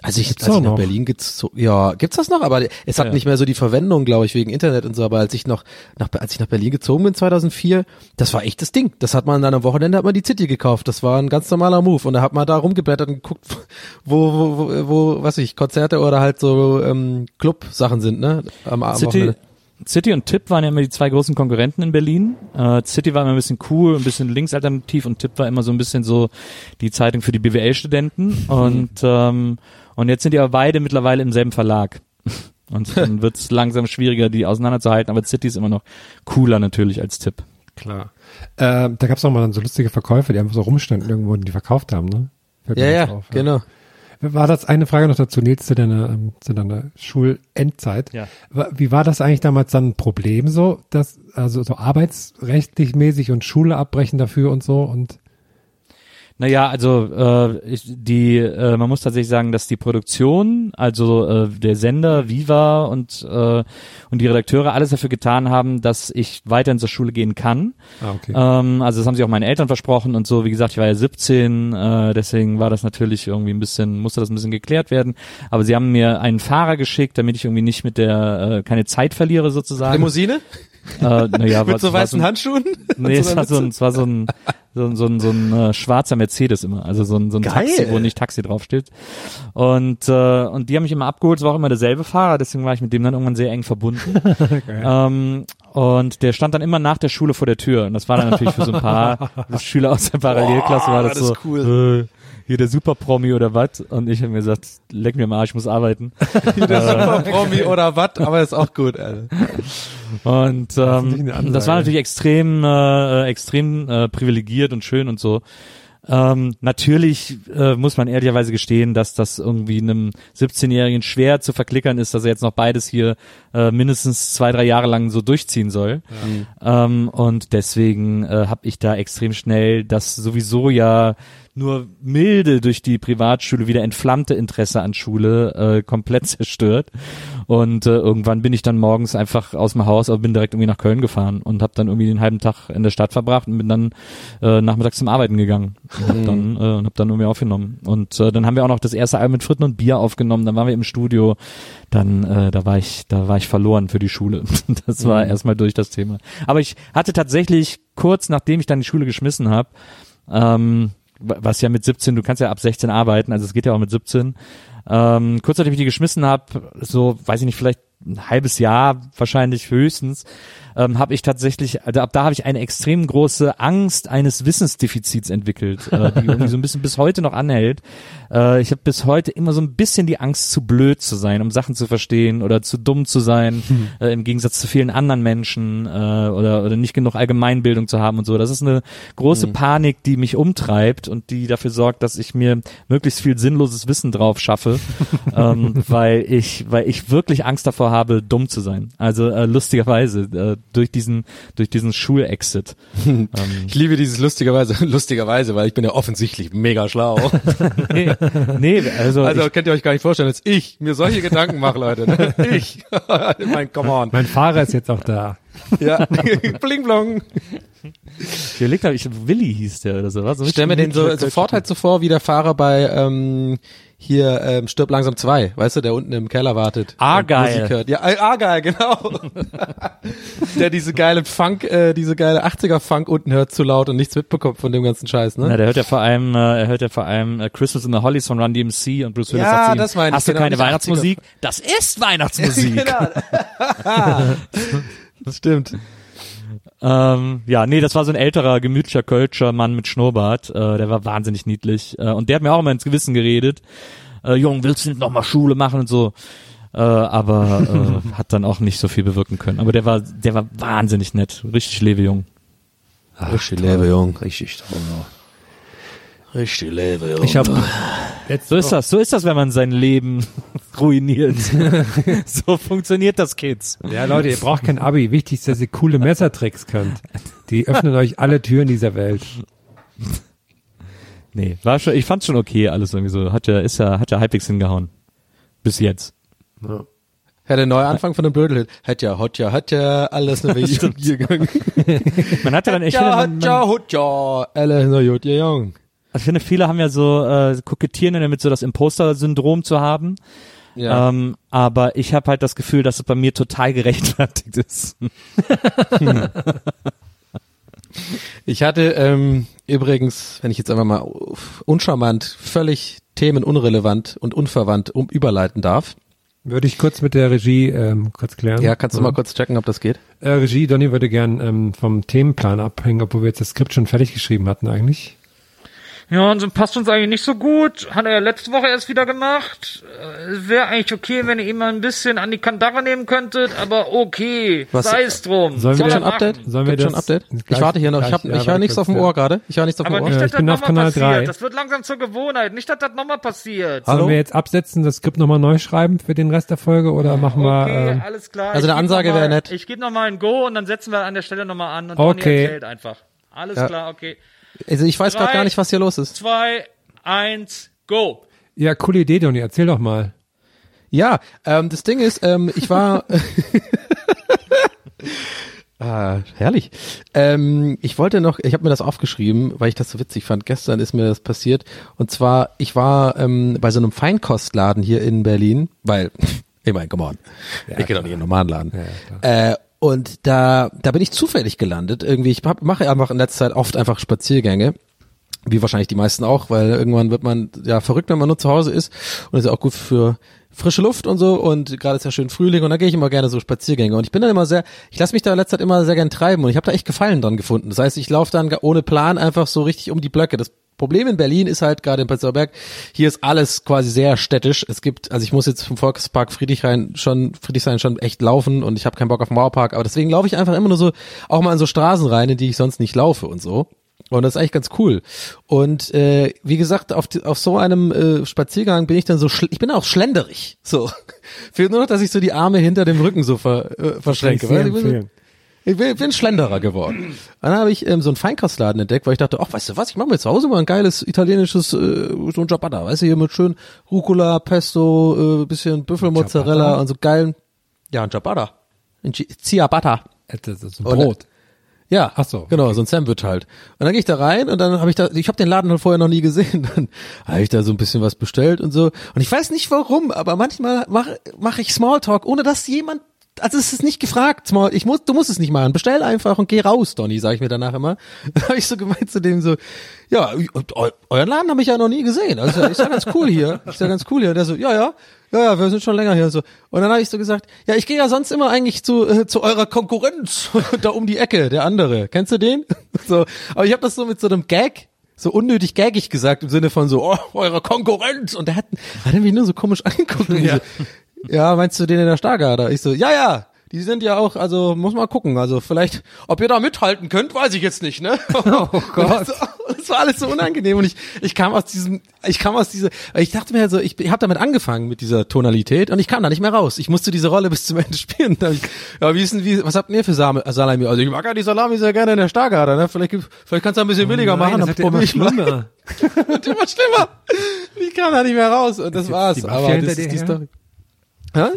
als ich, als ich nach. Berlin gezogen, ja, gibt's das noch? Aber es hat Ja. nicht mehr so die Verwendung, glaube ich, wegen Internet und so, aber als ich noch, nach, als ich nach Berlin gezogen bin 2004, das war echt das Ding. Das hat man dann am Wochenende, hat man die City gekauft. Das war ein ganz normaler Move und da hat man da rumgeblättert und geguckt, wo, wo, wo, wo was weiß ich, Konzerte oder halt so, ähm, Club-Sachen sind, ne? Am, am City, Wochenende. City und Tipp waren ja immer die zwei großen Konkurrenten in Berlin. Äh, City war immer ein bisschen cool, ein bisschen linksalternativ und Tipp war immer so ein bisschen so die Zeitung für die BWL-Studenten. Und, ähm, und jetzt sind die aber beide mittlerweile im selben Verlag. Und dann wird's langsam schwieriger, die auseinanderzuhalten. Aber City ist immer noch cooler natürlich als Tipp. Klar. Äh, da gab es auch mal so lustige Verkäufer, die einfach so rumstanden irgendwo und die verkauft haben, ne? Fällt Ja, ja, auf, genau. War das eine Frage noch dazu, Nils, zu deiner, ähm, zu deiner Schulendzeit? Ja. Wie war das eigentlich damals dann ein Problem so, dass, also so arbeitsrechtlich mäßig und Schule abbrechen dafür und so und Naja, also äh, ich, die, äh, man muss tatsächlich sagen, dass die Produktion, also äh, der Sender, Viva und äh, und die Redakteure alles dafür getan haben, dass ich weiterhin zur Schule gehen kann. Ah, okay. Ähm, also das haben sie auch meinen Eltern versprochen und so. Wie gesagt, ich war ja 17, äh, deswegen war das natürlich irgendwie ein bisschen, musste das ein bisschen geklärt werden. Aber sie haben mir einen Fahrer geschickt, damit ich irgendwie nicht mit der äh, keine Zeit verliere sozusagen. Limousine? Äh, naja, Mit so weißen Handschuhen. Nee, es war so ein, es war so ein, so ein, so ein, so ein äh, schwarzer Mercedes immer, also so ein, so ein Geil. Taxi, wo nicht Taxi draufsteht. Und, äh, und die haben mich immer abgeholt, es war auch immer derselbe Fahrer, deswegen war ich mit dem dann irgendwann sehr eng verbunden. ähm, und der stand dann immer nach der Schule vor der Tür. Und das war dann natürlich für so ein paar Schüler aus der Parallelklasse, war das, das so, cool. äh, hier der Superpromi oder was? Und ich habe mir gesagt, leck mir mal, ich muss arbeiten. Der Superpromi oder was, aber ist auch gut, Alter. Und ähm, Ansage. das war natürlich extrem, äh, extrem äh, privilegiert und schön und so. Ähm, natürlich äh, muss man ehrlicherweise gestehen, dass das irgendwie einem 17-Jährigen schwer zu verklickern ist, dass er jetzt noch beides hier äh, mindestens zwei, drei Jahre lang so durchziehen soll. Ähm, und deswegen äh, habe ich da extrem schnell das sowieso ja nur milde durch die Privatschule wieder entflammte Interesse an Schule äh, komplett zerstört. Und äh, irgendwann bin ich dann morgens einfach aus dem Haus, aber bin direkt irgendwie nach Köln gefahren und habe dann irgendwie den halben Tag in der Stadt verbracht und bin dann äh, nachmittags zum Arbeiten gegangen und hab dann, äh, und hab dann irgendwie aufgenommen. Und äh, dann haben wir auch noch das erste Album mit Fritten und Bier aufgenommen. Dann waren wir im Studio. Dann äh, da war ich, da war ich verloren für die Schule. Das war erstmal durch das Thema. Aber ich hatte tatsächlich kurz nachdem ich dann die Schule geschmissen habe, ähm, was ja mit 17, du kannst ja ab 16 arbeiten, also es geht ja auch mit 17. Ähm, kurz nachdem ich die geschmissen habe, so, weiß ich nicht, vielleicht ein halbes Jahr wahrscheinlich höchstens, ähm, habe ich tatsächlich, also ab da habe ich eine extrem große Angst eines Wissensdefizits entwickelt, äh, die irgendwie so ein bisschen bis heute noch anhält. Äh, ich habe bis heute immer so ein bisschen die Angst, zu blöd zu sein, um Sachen zu verstehen oder zu dumm zu sein, Hm. äh, im Gegensatz zu vielen anderen Menschen äh, oder, oder nicht genug Allgemeinbildung zu haben und so. Das ist eine große Hm. Panik, die mich umtreibt und die dafür sorgt, dass ich mir möglichst viel sinnloses Wissen drauf schaffe, ähm, weil ich, weil ich wirklich Angst davor habe, dumm zu sein. Also äh, lustigerweise äh, durch diesen durch diesen Schulexit. ähm, Ich liebe dieses lustigerweise, lustigerweise, weil ich bin ja offensichtlich mega schlau. nee, nee, also, Also ich, könnt ihr euch gar nicht vorstellen, dass ich mir solche Gedanken mache, Leute. ne? Ich. mein, come on. Mein Fahrer ist jetzt auch da. Ja. Bling blong. ich überlegt habe, ich Willi hieß der oder so. Was? Ich stelle mir den so, sofort halt so vor, wie der Fahrer bei ähm, hier ähm, Stirb langsam zwei, weißt du, der unten im Keller wartet. Argyle. und Musik hört. Ja, äh, Argyle, genau. der diese geile Funk, äh, diese geile 80er Funk unten hört zu laut und nichts mitbekommt von dem ganzen Scheiß, ne? Na, der hört ja vor allem, äh, er hört ja vor allem äh, Christmas in the Hollies von Run DMC und Bruce Willis Ja, sagt zu ihm, das meine ich, hast du genau, keine Weihnachtsmusik? Das ist Weihnachtsmusik. Genau. das stimmt. Ähm, ja, nee, das war so ein älterer, gemütlicher Kölscher Mann mit Schnurrbart. Äh, der war wahnsinnig niedlich. Äh, und der hat mir auch immer ins Gewissen geredet. Äh, Jung, willst du nicht noch mal Schule machen und so? Äh, aber äh, hat dann auch nicht so viel bewirken können. Aber der war, der war wahnsinnig nett. Richtig lebejung. Richtig lebe, Jung. Richtig toll. Richtig lebe, Jung. Ich habe So ist das. So ist das, wenn man sein Leben ruiniert. so funktioniert das, Kids. Ja, Leute, ihr braucht kein Abi. Wichtig ist, dass ihr coole Messertricks könnt. Die öffnen euch alle Türen dieser Welt. Nee, war schon, ich fand's schon okay, alles irgendwie so. Hat ja, ist ja, hat ja halbwegs hingehauen. Bis jetzt. Ja, der neue Anfang von dem Blödel. Hat ja, hat ja, hat ja, alles eine Weg hier gegangen. Man hat ja dann, ich Ja, hat ja, hat ja, alles na gut, ja, Jung. Ich finde, viele haben ja so, äh, kokettieren damit so das Imposter-Syndrom zu haben. Ja. Ähm, aber ich habe halt das Gefühl, dass es bei mir total gerechtfertigt ist. Ich hatte ähm, übrigens, wenn ich jetzt einfach mal uncharmant, völlig themenunrelevant und unverwandt um überleiten darf. Würde ich kurz mit der Regie ähm, kurz klären. Ja, kannst du mal kurz checken, ob das geht? Äh, Regie, Donny würde gern ähm, vom Themenplan abhängen, obwohl wir jetzt das Skript schon fertig geschrieben hatten eigentlich. Ja, und so passt uns eigentlich nicht so gut. Hat er ja letzte Woche erst wieder gemacht. Äh, Wäre eigentlich okay, wenn ihr ihn mal ein bisschen an die Kandare nehmen könntet, aber okay, Was- sei es drum. Sollen Soll wir Schon machen. Update? Sollen wir schon Update? gleich- ich warte hier noch. Ich, hab, ja, ich höre nichts auf dem ja. Ohr gerade. Ich höre nichts auf dem Ohr. nicht, dass ich bin das auf Kanal passiert. drei. Das wird langsam zur Gewohnheit. Nicht, dass das nochmal passiert. Hallo? Sollen wir jetzt absetzen, das Skript nochmal neu schreiben für den Rest der Folge oder machen wir... Okay, ähm, alles klar. Also Ich eine Ansage wäre nett. Ich gebe nochmal ein Go und dann setzen wir an der Stelle nochmal an und Okay. Toni erzählt einfach. Alles Ja. klar, okay. Also ich weiß gerade gar nicht, was hier los ist. Zwei, eins, go. ja, coole Idee, Donny, erzähl doch mal. Ja, ähm, das Ding ist, ähm, ich war. ah, herrlich. Ähm, ich wollte noch, ich habe mir das aufgeschrieben, weil ich das so witzig fand. Gestern ist mir das passiert. Und zwar, ich war ähm, bei so einem Feinkostladen hier in Berlin, weil, ich meine, come on, ich gehe doch nicht in einen normalen Laden. äh, und da, da bin ich zufällig gelandet. Irgendwie, ich mache einfach in letzter Zeit oft einfach Spaziergänge. Wie wahrscheinlich die meisten auch, weil irgendwann wird man ja verrückt, wenn man nur zu Hause ist. Und ist ja auch gut für frische Luft und so. Und gerade ist ja schön Frühling und da gehe ich immer gerne so Spaziergänge. Und ich bin dann immer sehr, ich lasse mich da in letzter Zeit immer sehr gern treiben und ich habe da echt Gefallen dran gefunden. Das heißt, ich laufe dann ohne Plan einfach so richtig um die Blöcke. Das Problem in Berlin ist halt gerade in Prenzlauer Berg, hier ist alles quasi sehr städtisch. Es gibt, also ich muss jetzt vom Volkspark Friedrichshain schon, Friedrichshain schon echt laufen und ich habe keinen Bock auf den Mauerpark, aber deswegen laufe ich einfach immer nur so, auch mal in so Straßen rein, in die ich sonst nicht laufe und so. Und das ist eigentlich ganz cool. Und äh, wie gesagt, auf, die, auf so einem äh, Spaziergang bin ich dann so, schl- ich bin auch schlenderig. So. Fehlt nur noch, dass ich so die Arme hinter dem Rücken so ver, äh, verschränke. Kann ich sehr ich bin bin, Schlenderer geworden. Dann habe ich ähm, so einen Feinkostladen entdeckt, weil ich dachte, ach, weißt du was, ich mache mir zu Hause mal ein geiles italienisches, äh, so ein Ciabatta, weißt du, hier mit schön Rucola, Pesto, äh, bisschen Büffelmozzarella Ciabatta? und so geilen, ja, ein Ciabatta. Ein Ci- Ciabatta. Äh, Das ist ein Oder- Brot. Ja, Ach so, genau, so ein Sandwich halt. Und dann gehe ich da rein und dann habe ich da, ich habe den Laden halt vorher noch nie gesehen. Dann habe ich da so ein bisschen was bestellt und so. Und ich weiß nicht warum, aber manchmal mache mach ich Smalltalk, ohne dass jemand, also es ist nicht gefragt, ich muss, du musst es nicht machen. Bestell einfach und geh raus, Donny, sage ich mir danach immer. Dann habe ich so gemeint zu dem so, ja, eu, euren Laden habe ich ja noch nie gesehen. Also ist ja ganz cool hier. Ist ja ganz cool hier. Und der so, ja, ja. Ja, ja, wir sind schon länger hier und so. Und dann habe ich so gesagt, ja, ich gehe ja sonst immer eigentlich zu äh, zu eurer Konkurrenz da um die Ecke, der andere. Kennst du den? So, aber ich habe das so mit so einem Gag so unnötig gaggig gesagt im Sinne von so, oh, eure Konkurrenz. Und der hat, hat er mich nur so komisch angeguckt. Und ja. So, ja, meinst du den in der Stargarder? Ich so, ja, ja. Die sind ja auch, also muss mal gucken. Also vielleicht, ob ihr da mithalten könnt, weiß ich jetzt nicht, ne? Oh Gott. Das war alles so unangenehm und ich, ich kam aus diesem, ich kam aus dieser, ich dachte mir so, ich, ich habe damit angefangen mit dieser Tonalität und ich kam da nicht mehr raus. Ich musste diese Rolle bis zum Ende spielen. Ich, ja, wie ist denn, wie, was habt ihr für Sal Salami? Also ich mag ja die Salami sehr gerne in der Stargarder, ne? Vielleicht, vielleicht kannst du ein bisschen billiger machen. das wird immer schlimmer. Wird immer schlimmer. Ich kam da nicht mehr raus und das war's. Aber das ist die? Story.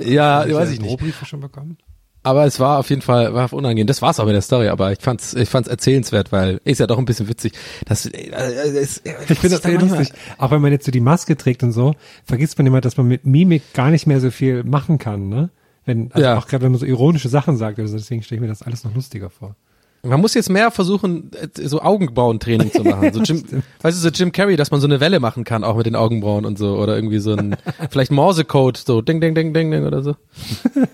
Ja, du weiß ich nicht. Drohbriefe schon bekommen? Aber es war auf jeden Fall war unangenehm. Das war's auch mit der Story, aber ich fand's ich fand's erzählenswert, weil ist ja doch ein bisschen witzig. Das, äh, äh, ist, Ich finde das sehr lustig. Auch wenn man jetzt so die Maske trägt und so, vergisst man immer, dass man mit Mimik gar nicht mehr so viel machen kann, ne? Wenn, also Ja. auch gerade wenn man so ironische Sachen sagt, also deswegen stelle ich mir das alles noch lustiger vor. Man muss jetzt mehr versuchen, äh, so Augenbrauentraining zu machen. So Jim, weißt du, so Jim Carrey, dass man so eine Welle machen kann, auch mit den Augenbrauen und so. Oder irgendwie so ein, vielleicht Morsecode, so ding, ding, ding, ding, ding oder so.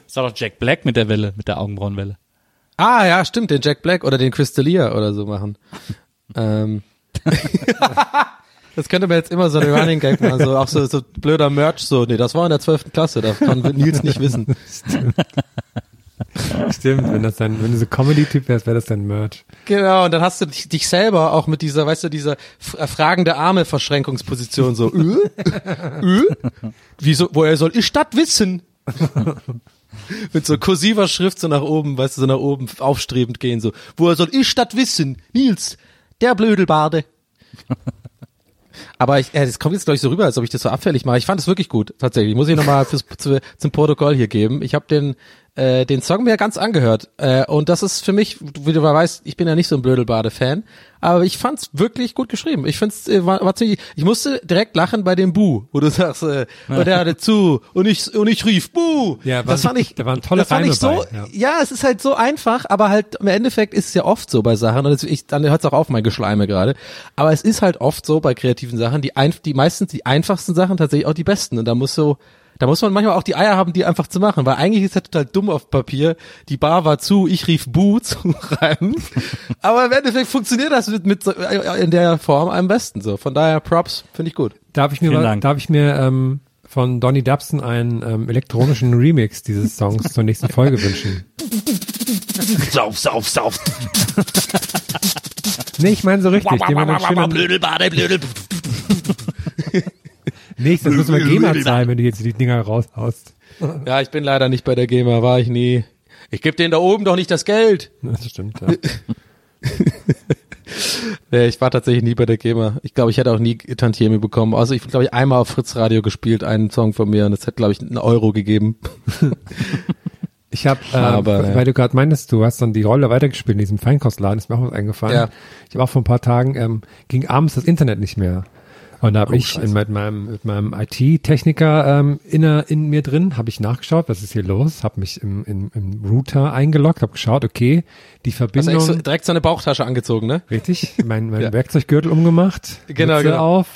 Das war doch Jack Black mit der Welle, mit der Augenbrauenwelle. Ah, ja, stimmt, den Jack Black oder den Crystalia oder so machen. ähm. Das könnte man jetzt immer so ein Running Gag machen, so auch so, so blöder Merch, so, nee, das war in der zwölften Klasse, das kann Nils nicht wissen. Stimmt, wenn das dann, wenn du so Comedy-Typ wärst, wäre das dann Merch. Genau, und dann hast du dich, dich selber auch mit dieser, weißt du, dieser äh, fragende Arme-Verschränkungsposition so, äh, äh, wieso, woher soll ich das wissen? mit so kursiver Schrift so nach oben, weißt du, so nach oben aufstrebend gehen, so, woher soll ich das wissen? Nils, der Blödelbade. Aber ich, äh, das kommt jetzt glaube ich so rüber, als ob ich das so abfällig mache. Ich fand es wirklich gut, tatsächlich. Muss ich nochmal zum Protokoll hier geben. Ich habe den äh, den Song mir ganz angehört äh, und das ist für mich, wie du mal weißt, ich bin ja nicht so ein Blödelbade-Fan, aber ich fand's wirklich gut geschrieben. Ich find's äh, war, war ziemlich, ich musste direkt lachen bei dem Bu, wo du sagst, äh, und er hatte zu und ich und ich rief Bu. Ja, das war- fand ich, da waren tolle das fand ich so, bei, ja. ja, es ist halt so einfach, aber halt im Endeffekt ist es ja oft so bei Sachen und ich, dann hört's auch auf, mein Geschleime gerade. Aber es ist halt oft so bei kreativen Sachen, die, ein, die meistens die einfachsten Sachen tatsächlich auch die besten und da muss so, da muss man manchmal auch die Eier haben, die einfach zu machen, weil eigentlich ist das total dumm auf Papier. Die Bar war zu, ich rief Bu zu reimen. Aber im Endeffekt funktioniert das mit, mit so, äh, in der Form am besten so. Von daher Props, finde ich gut. Darf ich mir, mal, darf ich mir ähm, von Donny Dubson einen ähm, elektronischen Remix dieses Songs zur nächsten Folge wünschen? Sauf, sauf, sauf. Nee, ich meine so richtig. Blödelbade, blödel. Nächstes, das muss mal GEMA zahlen, wenn du jetzt die Dinger raushaust. Ja, ich bin leider nicht bei der GEMA, war ich nie. Ich gebe denen da oben doch nicht das Geld. Das stimmt, ja. Nee, ich war tatsächlich nie bei der GEMA. Ich glaube, ich hätte auch nie Tantieme bekommen. Also ich glaube, ich einmal auf Fritz Radio gespielt, einen Song von mir und es hätte, glaube ich, einen Euro gegeben. Ich habe, äh, Aber, ja. weil du gerade meintest, du hast dann die Rolle weitergespielt in diesem Feinkostladen, ist mir auch was eingefallen. Ja. Ich habe auch vor ein paar Tagen, ähm, ging abends das Internet nicht mehr. Und da habe Oh, ich scheiße. in, mit meinem, mit meinem IT-Techniker ähm, in, in mir drin, habe ich nachgeschaut, was ist hier los, habe mich im, im, im Router eingeloggt, habe geschaut, okay, die Hast Verbindung, du extra, direkt so eine Bauchtasche angezogen, ne? richtig, mein, mein Ja. Werkzeuggürtel umgemacht, Genau, Mütze genau. auf.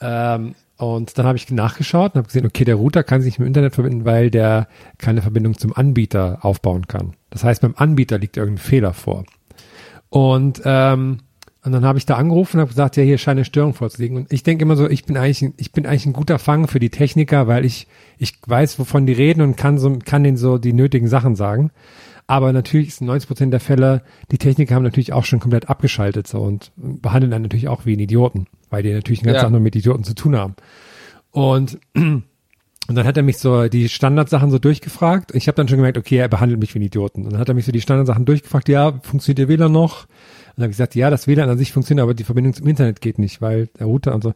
Ähm, und dann habe ich nachgeschaut und habe gesehen, okay, der Router kann sich nicht mit dem Internet verbinden, weil der keine Verbindung zum Anbieter aufbauen kann. Das heißt, beim Anbieter liegt irgendein Fehler vor. Und, ähm, und dann habe ich da angerufen und habe gesagt, ja, hier scheint eine Störung vorzuliegen. Und ich denke immer so, ich bin eigentlich, ein- ich bin eigentlich ein guter Fang für die Techniker, weil ich, ich weiß, wovon die reden und kann so, kann denen so die nötigen Sachen sagen. Aber natürlich ist in 90 Prozent der Fälle, die Techniker haben natürlich auch schon komplett abgeschaltet so und behandeln dann natürlich auch wie ein Idioten, weil die natürlich den ganzen Ja. Tag nur mit Idioten zu tun haben. Und Und dann hat er mich so die Standardsachen so durchgefragt. Ich habe dann schon gemerkt, okay, er behandelt mich wie einen Idioten. Und dann hat er mich so die Standardsachen durchgefragt, ja, funktioniert der WLAN noch? Und dann habe ich gesagt, ja, das WLAN an sich funktioniert, aber die Verbindung zum Internet geht nicht, weil der Router und so.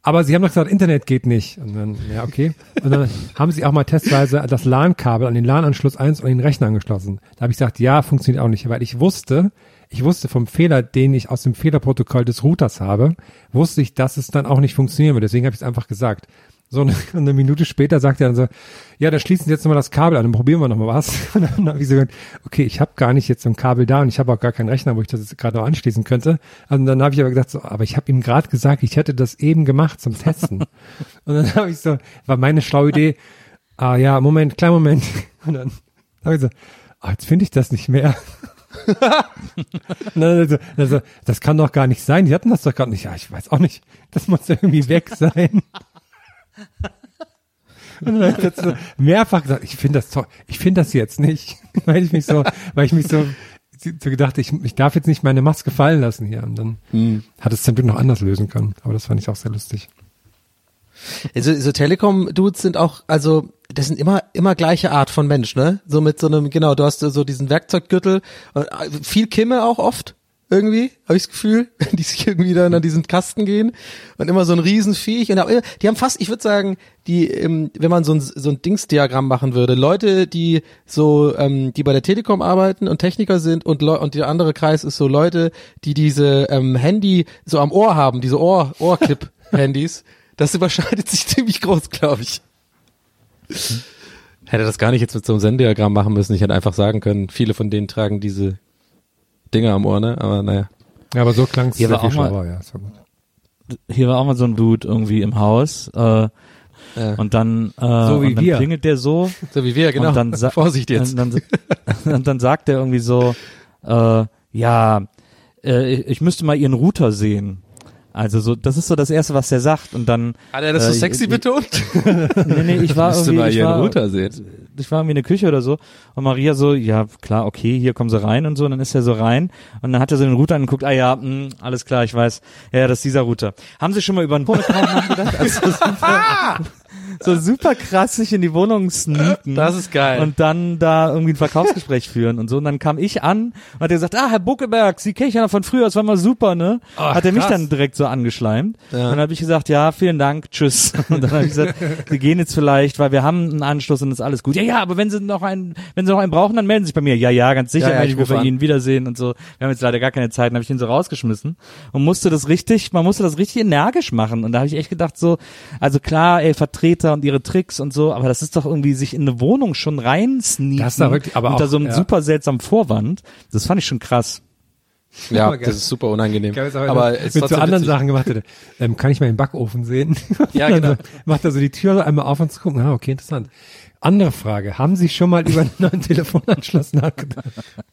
Aber sie haben doch gesagt, Internet geht nicht. Und dann, ja, okay. Und dann haben sie auch mal testweise das LAN-Kabel an den LAN-Anschluss 1 und den Rechner angeschlossen. Da habe ich gesagt, ja, funktioniert auch nicht, weil ich wusste, ich wusste vom Fehler, den ich aus dem Fehlerprotokoll des Routers habe, wusste ich, dass es dann auch nicht funktionieren wird. Deswegen habe ich es einfach gesagt. So eine, eine Minute später sagt er dann so, ja, dann schließen Sie jetzt nochmal das Kabel an, dann probieren wir nochmal was. Und dann habe ich so gesagt, okay, ich habe gar nicht jetzt so ein Kabel da und ich habe auch gar keinen Rechner, wo ich das jetzt gerade noch anschließen könnte. Und dann habe ich aber gesagt, so, aber ich habe ihm gerade gesagt, ich hätte das eben gemacht zum Testen. und dann habe ich so, war meine schlaue Idee, ah ja, Moment, kleinen Moment. Und dann habe ich so, ah, jetzt finde ich das nicht mehr. Also, also, das kann doch gar nicht sein. Die hatten das doch gar nicht. Ja, ich weiß auch nicht. Das muss irgendwie weg sein. Und dann hat so mehrfach gesagt, ich finde das toll, ich finde das jetzt nicht, weil ich mich so, weil ich mich so, so gedacht, ich, ich darf jetzt nicht meine Maske fallen lassen hier. Und dann hat es zum Glück noch anders lösen können. Aber das fand ich auch sehr lustig. Also, so Telekom-Dudes sind auch, also, das sind immer, immer gleiche Art von Mensch, ne? So mit so einem, genau, du hast so diesen Werkzeuggürtel, äh, viel Kimme auch oft, irgendwie, habe ich das Gefühl, die sich irgendwie dann an diesen Kasten gehen und immer so ein Riesenviech und die haben fast, ich würde sagen, die, ähm, wenn man so ein, so ein Dingsdiagramm machen würde, Leute, die so, ähm, die bei der Telekom arbeiten und Techniker sind und Leu und der andere Kreis ist so Leute, die diese ähm, Handy so am Ohr haben, diese Ohr, Ohrclip-Handys, das überschneidet sich ziemlich groß, glaube ich. Hätte das gar nicht jetzt mit so einem Senddiagramm machen müssen. Ich hätte einfach sagen können, viele von denen tragen diese Dinger am Ohr, ne? Aber naja. Ja, aber so klang es Hier schlauer, ja. Das war gut. Hier war auch mal so ein Dude irgendwie im Haus äh, Ja. und dann, äh, So wie und dann wir. klingelt der so So wie wir, genau. und dann Vorsicht jetzt. Und dann, und dann sagt er irgendwie so, äh, ja, äh, ich müsste mal ihren Router sehen. Also so, das ist so das erste, was der sagt und dann. Hat er das so äh, sexy ich- betont? Nee, nee, ich war irgendwie, mal ich war, ich war irgendwie in der Küche oder so und Maria so, ja klar, okay, hier kommen sie rein und so und dann ist er so rein und dann hat er so den Router angeguckt, ah ja, mh, alles klar, ich weiß, ja, das ist dieser Router. Haben Sie schon mal über einen Wohnungsraum nachgedacht? Also so super krass sich in die Wohnung sneaken. Das ist geil. Und dann da irgendwie ein Verkaufsgespräch führen und so. Und dann kam ich an und hat er gesagt, ah, Herr Buckeberg, Sie kenne ich ja noch von früher, das war mal super, ne? hat er mich krass. dann direkt so angeschleimt. Ja. Und dann habe ich gesagt, ja, vielen Dank, tschüss. Und dann habe ich gesagt, Sie gehen jetzt vielleicht, weil wir haben einen Anschluss und ist alles gut. Ja, ja, aber wenn Sie noch einen, wenn Sie noch einen brauchen, dann melden Sie sich bei mir. Ja, ja, ganz sicher, Ja, ja, wenn ich rufe bei. Ihnen wiedersehen und so. Wir haben jetzt leider gar keine Zeit, dann habe ich ihn so rausgeschmissen und musste das richtig, man musste das richtig energisch machen. Und da habe ich echt gedacht so, also klar, ey, Vertreter und ihre Tricks und so, aber das ist doch irgendwie sich in eine Wohnung schon rein sneaken wirklich- aber unter auch, so einem ja. super seltsamen Vorwand. Das fand ich schon krass. Ja, Aber geil. das ist super unangenehm. Ich habe jetzt aber aber es ist mit so anderen witzig. Sachen gemacht hätte. Ähm, kann ich mal den Backofen sehen? Ja, genau. Also, macht er so die Tür einmal auf und zu gucken. Ah, okay, interessant. Andere Frage. Haben Sie schon mal über einen neuen Telefonanschluss nachgedacht?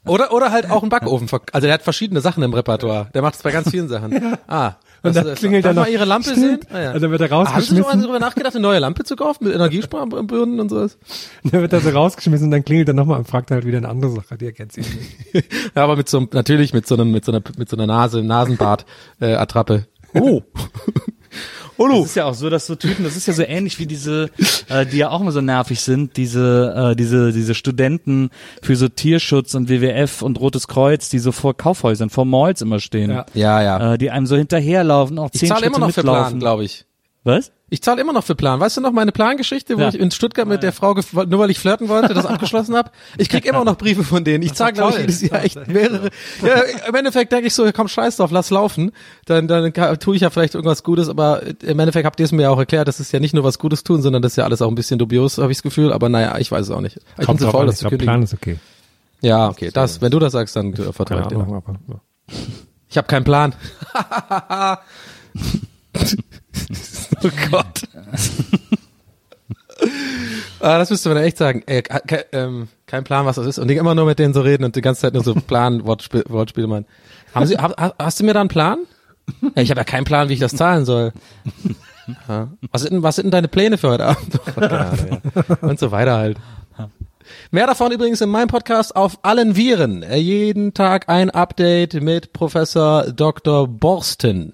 Oder, oder halt auch ein Backofen. Also der hat verschiedene Sachen im Repertoire. Der macht es bei ganz vielen Sachen. Ah. Und das- dann klingelt darf noch. mal Ihre Lampe Stimmt. sehen? Ah, ja. Und dann wird er Haben Sie schon mal rausgeschmissen. darüber nachgedacht, eine neue Lampe zu kaufen mit Energiesparbrünnen und sowas? Dann wird er so rausgeschmissen und dann klingelt er nochmal und fragt halt wieder eine andere Sache. Die erkennt sie nicht. Ja, aber mit so einem, natürlich mit so einem, mit so einer, mit so einer Nase, Nasenbart, äh, Attrappe. Oh. Das ist ja auch so, dass so Typen, das ist ja so ähnlich wie diese, äh, die ja auch immer so nervig sind, diese, äh, diese, diese Studenten für so Tierschutz und WWF und Rotes Kreuz, die so vor Kaufhäusern, vor Malls immer stehen. Ja. Ja, ja. Äh, die einem so hinterherlaufen, auch ich zehn zahle Schritte immer noch für Plan, mitlaufen. glaube ich. Was? Ich zahle immer noch für Plan. Weißt du noch meine Plangeschichte, wo Ja. ich in Stuttgart mit der Frau, nur weil ich flirten wollte, das abgeschlossen habe? Ich krieg immer noch Briefe von denen. Ich zahle, glaube ich, jedes Jahr Das echt ist mehrere. Ja, Im Endeffekt denke ich so, komm, scheiß drauf, lass laufen. Dann, dann tue ich ja vielleicht irgendwas Gutes, aber im Endeffekt habt ihr es mir ja auch erklärt, das ist ja nicht nur was Gutes tun, sondern das ist ja alles auch ein bisschen dubios, habe ich das Gefühl. Aber naja, ich weiß es auch nicht. Ich bin zu faul, das Ich zu kündigen. Plan ist okay. Ja, okay. Das, wenn du das sagst, dann äh, vertraue ich dir. Ahnung, aber, ja. Ich habe keinen Plan. oh Gott. ah, das müsste man echt sagen. Äh, ke ähm, kein Plan, was das ist. Und die immer nur mit denen so reden und die ganze Zeit nur so Plan, Wortspiel, Wortspiele machen. Haben Sie, ha- hast du mir da einen Plan? Ja, ich habe ja keinen Plan, wie ich das zahlen soll. Ja. Was, sind, denn- was sind denn deine Pläne für heute Abend? Oh, ja. Und so weiter halt. Mehr davon übrigens in meinem Podcast auf allen Viren. Jeden Tag ein Update mit Professor Dr. Borsten.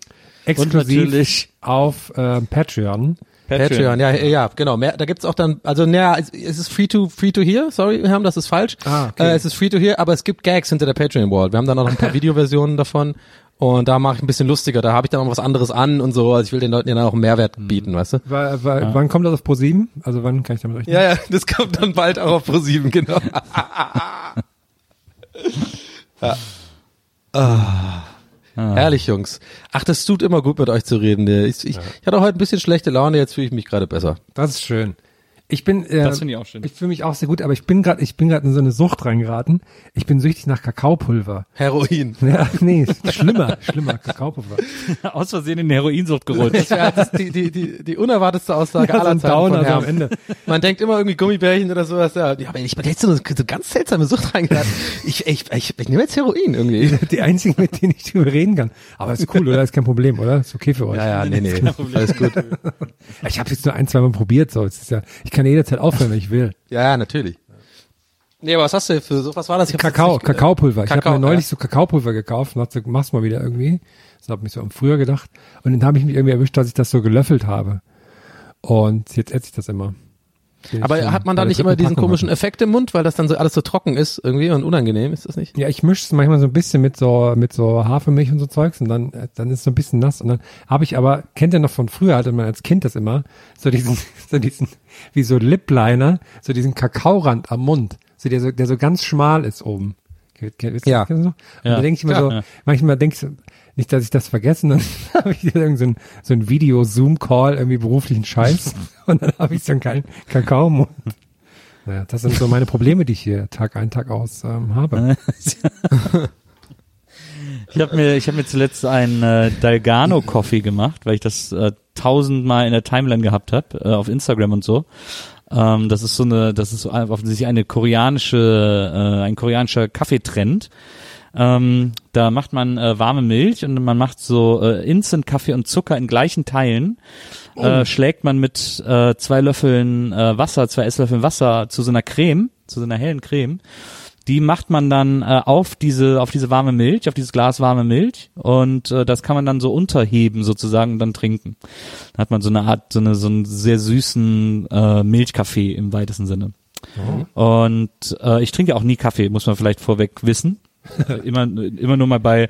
Exklusiv natürlich- auf äh, Patreon. Patreon, ja, ja, genau. Mehr, da gibt's auch dann, also naja, es es ist free to free to hear. Sorry, wir haben das ist falsch. Ah, okay. äh, es ist free to hear, aber es gibt Gags hinter der Patreon Wall. Wir haben dann auch noch ein paar Videoversionen davon und da mache ich ein bisschen lustiger. Da habe ich dann auch was anderes an und so. Also ich will den Leuten ja dann auch einen Mehrwert bieten, weißt du? Wa- wa- Wann kommt das auf Pro 7? Also wann kann ich damit rechnen? Ja, ja, das kommt dann bald auch auf ProSieben, genau. ja. ah. Herrlich, Jungs. Ach, das tut immer gut, mit euch zu reden. Ich, ich, ich hatte heute ein bisschen schlechte Laune, jetzt fühle ich mich gerade besser. Das ist schön. Ich bin, äh, Das finde ich auch schön. Ich fühle mich auch sehr gut, aber ich bin gerade, ich bin gerade in so eine Sucht reingeraten. Ich bin süchtig nach Kakaopulver. Heroin. Ja, nee, schlimmer, schlimmer Kakaopulver. Aus Versehen in eine Heroinsucht gerutscht. Das wäre das die, die, die, die unerwartetste Aussage Ja, so aller ein Zeiten Downer von so am. Ende. Man denkt immer irgendwie Gummibärchen oder sowas. Ja, ja aber ich bin jetzt so eine so ganz seltsame Sucht reingeraten. Ich, ich, ich, ich nehme jetzt Heroin irgendwie. Die einzigen, mit denen ich drüber reden kann. Aber ist cool, oder? Ist kein Problem, oder? Ist okay für euch. Ja, ja, nee, nee. Alles gut. Ich habe jetzt nur ein, zwei Mal probiert, so. Es ist ja, ich kann jederzeit aufhören, wenn ich will. Ja, ja, natürlich. Nee, aber was hast du für so, was war das? Ich Kakao, nicht- Kakaopulver. Ich Kakao, habe mir neulich ja. so Kakaopulver gekauft und dachte, mach's mal wieder irgendwie. Das habe ich so am früher gedacht. Und dann habe ich mich irgendwie erwischt, dass ich das so gelöffelt habe. Und jetzt esse ich das immer. Aber hat man da nicht immer diesen Packung komischen. Effekt im Mund, weil das dann so alles so trocken ist irgendwie und unangenehm, ist das nicht? Ja, ich mische es manchmal so ein bisschen mit so mit so Hafermilch und so Zeugs und dann äh, dann ist es so ein bisschen nass und dann habe ich aber kennt ihr noch von früher hatte man als Kind das immer so diesen so diesen wie so Lipliner so diesen Kakaorand am Mund so der so der so ganz schmal ist oben wisst Ja. das noch? und Ja. da denke ich immer Ja. so Ja. manchmal denke ich so, nicht dass ich das vergesse dann habe ich irgend so ein so ein Video Zoom Call irgendwie beruflichen Scheiß und dann habe ich so einen kleinen Kakao im Mund ja, das sind so meine Probleme, die ich hier Tag ein, Tag aus ähm, habe. Ich habe mir, ich habe mir zuletzt einen äh, Dalgano Coffee gemacht, weil ich das äh, tausendmal in der Timeline gehabt habe äh, auf Instagram und so. Ähm, das ist so eine, das ist offensichtlich eine koreanische, äh, ein koreanischer Kaffeetrend. Ähm, da macht man äh, warme Milch und man macht so äh, Instant Kaffee und Zucker in gleichen Teilen. Äh, schlägt man mit äh, zwei Löffeln äh, Wasser, zwei Esslöffeln Wasser zu so einer Creme, zu so einer hellen Creme die macht man dann äh, auf diese auf diese warme Milch, auf dieses Glas warme Milch und äh, das kann man dann so unterheben sozusagen und dann trinken. Dann hat man so eine Art so eine so einen sehr süßen äh, Milchkaffee im weitesten Sinne. Und äh, ich trinke auch nie Kaffee, muss man vielleicht vorweg wissen. immer immer nur mal bei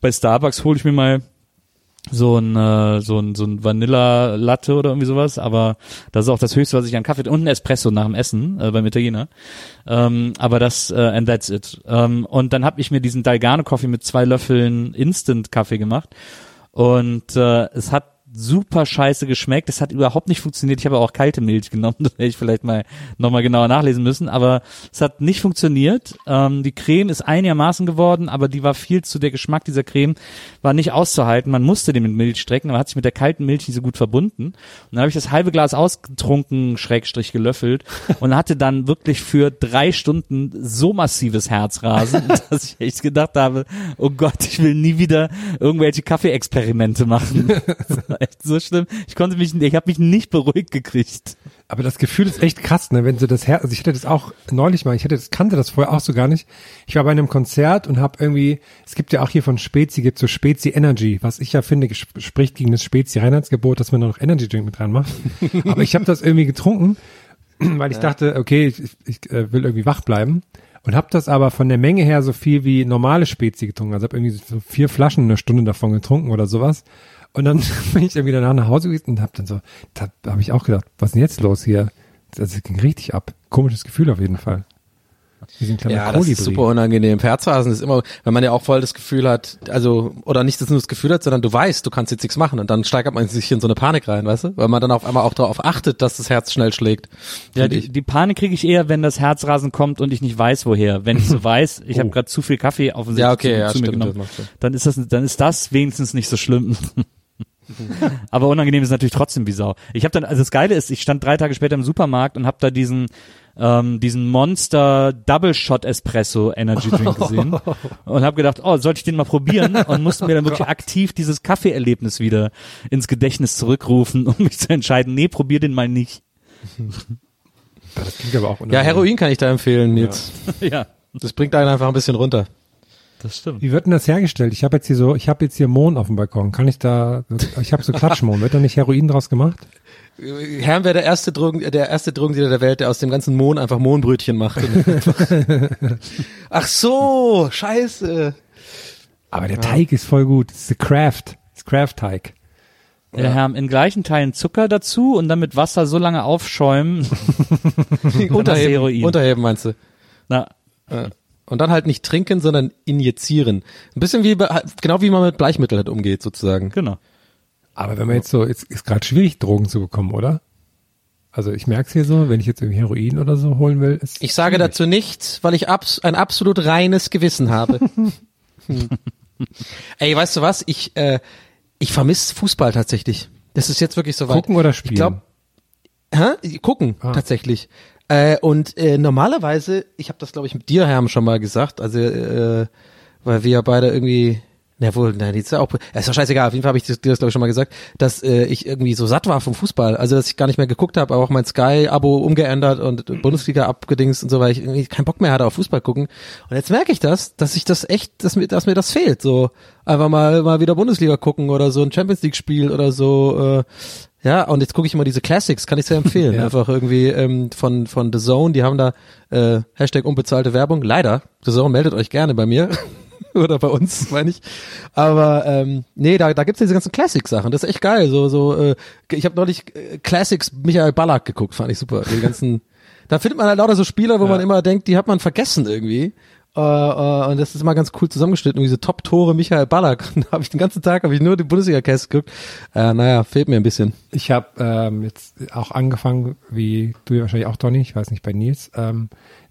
bei Starbucks hole ich mir mal so ein äh, so ein so ein Vanilla Latte oder irgendwie sowas, aber das ist auch das höchste, was ich an Kaffee und ein Espresso nach dem Essen äh, beim Italiener. Ähm, aber das äh, and that's it. Ähm, und dann habe ich mir diesen Dalgano Coffee mit zwei Löffeln Instant Kaffee gemacht und äh, es hat super scheiße geschmeckt. Es hat überhaupt nicht funktioniert. Ich habe auch kalte Milch genommen. Das hätte ich vielleicht mal nochmal genauer nachlesen müssen. Aber es hat nicht funktioniert. Ähm, die Creme ist einigermaßen geworden, aber die war viel zu, der Geschmack dieser Creme war nicht auszuhalten. Man musste den mit Milch strecken, aber hat sich mit der kalten Milch nicht so gut verbunden. Und dann habe ich das halbe Glas ausgetrunken, Schrägstrich gelöffelt und hatte dann wirklich für drei Stunden so massives Herzrasen, dass ich echt gedacht habe, oh Gott, ich will nie wieder irgendwelche Kaffeeexperimente machen. War echt so schlimm. Ich konnte mich, ich habe mich nicht beruhigt gekriegt. Aber das Gefühl ist echt krass, ne? Wenn so das Herz, also ich hatte das auch neulich mal, ich hatte das, kannte das vorher auch so gar nicht. Ich war bei einem Konzert und habe irgendwie, es gibt ja auch hier von Spezi, gibt so Spezi Energy, was ich ja finde, spricht gegen das Spezi Reinheitsgebot, dass man noch Energy Drink mit reinmacht. Aber ich habe das irgendwie getrunken, weil ich dachte, okay, ich, ich, ich äh, will irgendwie wach bleiben. Und habe das aber von der Menge her so viel wie normale Spezi getrunken. Also habe irgendwie so vier Flaschen eine Stunde davon getrunken oder sowas. Und dann bin ich irgendwie danach nach Hause gewesen und habe dann so, da habe ich auch gedacht, was ist denn jetzt los hier? Das ging richtig ab. Komisches Gefühl auf jeden Fall. Wie so ein kleiner Ja, das ist super unangenehm. Herzrasen ist immer, wenn man ja auch voll das Gefühl hat, also, oder nicht das nur das Gefühl hat, sondern du weißt, du kannst jetzt nichts machen und dann steigert man sich in so eine Panik rein, weißt du? Weil man dann auf einmal auch darauf achtet, dass das Herz schnell schlägt. Ja, die, die Panik kriege ich eher, wenn das Herzrasen kommt und ich nicht weiß, woher. Wenn ich so weiß, ich habe gerade zu viel Kaffee offensichtlich Ja, okay, zu, ja, zu mir stimmt, genommen, macht Sinn. dann ist das, dann ist das wenigstens nicht so schlimm. Aber unangenehm ist natürlich trotzdem wie Sau. Ich habe dann, also das Geile ist, ich stand drei Tage später im Supermarkt und habe da diesen ähm, diesen Monster Double Shot Espresso Energy Drink gesehen und habe gedacht, oh, sollte ich den mal probieren und musste mir dann wirklich aktiv dieses Kaffeeerlebnis wieder ins Gedächtnis zurückrufen, um mich zu entscheiden, nee, probier den mal nicht. Das klingt aber auch Ja, unangenehm. Heroin kann ich da empfehlen, Nils. ja. Das bringt einen einfach ein bisschen runter. Das stimmt. Wie wird denn das hergestellt? Ich habe jetzt hier so, ich habe jetzt hier Mohn auf dem Balkon. Kann ich da, ich habe so Klatschmohn. Wird da nicht Heroin draus gemacht? Herrn wäre der erste Drogen, der erste Drogendealer der Welt, der aus dem ganzen Mohn einfach Mohnbrötchen macht. Ach so, scheiße. Aber der Teig ist voll gut. Das ist Craft. Das ist Craft-Teig. Wir haben in gleichen Teilen Zucker dazu und dann mit Wasser so lange aufschäumen. Unterheben, Heroin. unterheben meinst du? Na, Und dann halt nicht trinken, sondern injizieren. Ein bisschen wie, genau wie man mit Bleichmittel halt umgeht, sozusagen. genau. Aber wenn man jetzt so, jetzt ist gerade schwierig, Drogen zu bekommen, oder? Also ich merke es hier so, wenn ich jetzt irgendwie Heroin oder so holen will, ist Ich sage schwierig. dazu nichts, weil ich abs ein absolut reines Gewissen habe. Hm. Ey, weißt du was? Ich, äh, ich vermisse Fußball tatsächlich. Das ist jetzt wirklich so weit. Gucken oder spielen? Ich glaub, hä? Gucken, Ah. tatsächlich. Äh, und äh, normalerweise, ich habe das glaube ich mit dir, Herm, schon mal gesagt, also äh, weil wir ja beide irgendwie, na wohl, na, die ist ja auch, ist doch scheißegal, auf jeden Fall habe ich dir das glaube ich schon mal gesagt, dass äh, ich irgendwie so satt war vom Fußball, also dass ich gar nicht mehr geguckt habe, aber auch mein Sky-Abo umgeändert und Bundesliga abgedingst und so, weil ich irgendwie keinen Bock mehr hatte auf Fußball gucken. Und jetzt merke ich das, dass ich das echt, dass mir, dass mir das fehlt, so einfach mal mal wieder Bundesliga gucken oder so ein Champions League Spiel oder so. Äh, ja, und jetzt gucke ich immer diese Classics, kann ich sehr empfehlen. Ja. Einfach irgendwie ähm, von von The Zone, die haben da äh, Hashtag unbezahlte Werbung. Leider, The Zone meldet euch gerne bei mir. Oder bei uns, meine ich. Aber ähm, nee, da, da gibt's diese ganzen Classic-Sachen. Das ist echt geil. So, so, äh, ich habe neulich äh, Classics Michael Ballack geguckt, fand ich super. Die ganzen, da findet man halt lauter so Spieler, wo man immer denkt, die hat man vergessen irgendwie. Äh, äh, und das ist immer ganz cool zusammengeschnitten, und diese Top-Tore Michael Ballack. Da habe ich den ganzen Tag hab ich nur die Bundesliga-Cast geguckt. Äh, naja, fehlt mir ein bisschen. Ich habe ähm, jetzt auch angefangen, wie du ja wahrscheinlich auch, Donny, ich weiß nicht, bei Nils, ähm,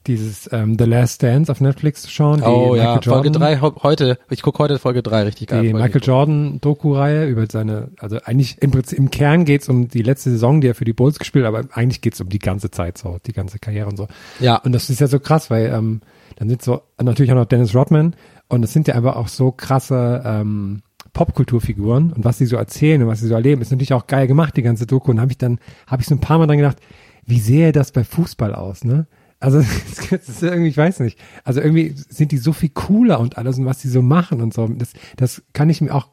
dieses ähm, The Last Dance auf Netflix zu schauen. die Oh ja, Michael Folge Jordan- drei ho- heute. Ich gucke heute Folge drei richtig geil. Die Folge. Michael Jordan Doku-Reihe über seine, also eigentlich im Prinzip im Kern geht's um die letzte Saison, die er für die Bulls gespielt hat, aber eigentlich geht's um die ganze Zeit so, die ganze Karriere und so. Ja. Und das ist ja so krass, weil ähm, dann sind so natürlich auch noch Dennis Rodman und es sind ja einfach auch so krasse ähm, Popkulturfiguren und was sie so erzählen und was sie so erleben, ist natürlich auch geil gemacht, die ganze Doku. Und habe ich dann, habe ich so ein paar Mal dran gedacht, wie sähe das bei Fußball aus, ne? Also irgendwie, ich weiß nicht. Also irgendwie sind die so viel cooler und alles und was die so machen und so. Das, das kann ich mir auch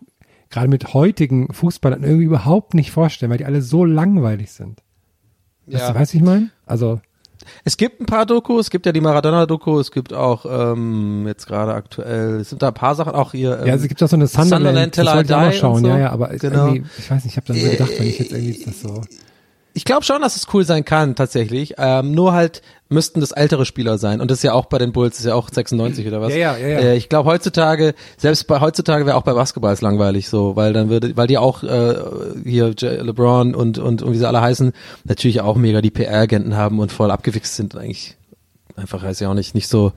gerade mit heutigen Fußballern irgendwie überhaupt nicht vorstellen, weil die alle so langweilig sind. Ja. Weißt du, was ich meine? Also Es gibt ein paar Dokus, es gibt ja die Maradona-Doku, es gibt auch ähm, jetzt gerade aktuell, es sind da ein paar Sachen auch hier. Ähm, Ja, es gibt auch so eine Sunderland, Sunderland Till I Die schauen, so. ja, ja, aber Genau. irgendwie, ich weiß nicht, ich habe dann so gedacht, wenn ich jetzt irgendwie das so, ich glaube schon, dass es cool sein kann, tatsächlich. Ähm, nur halt müssten das ältere Spieler sein. Und das ist ja auch bei den Bulls, das ist ja auch 96 oder was. Ja, ja, ja, ja. Äh, ich glaube heutzutage, selbst bei heutzutage wäre auch bei Basketball es langweilig so, weil dann würde, weil die auch äh, hier LeBron und, und, und wie sie alle heißen, natürlich auch mega die PR-Agenten haben und voll abgewichst sind eigentlich einfach weiß ich auch nicht, nicht so.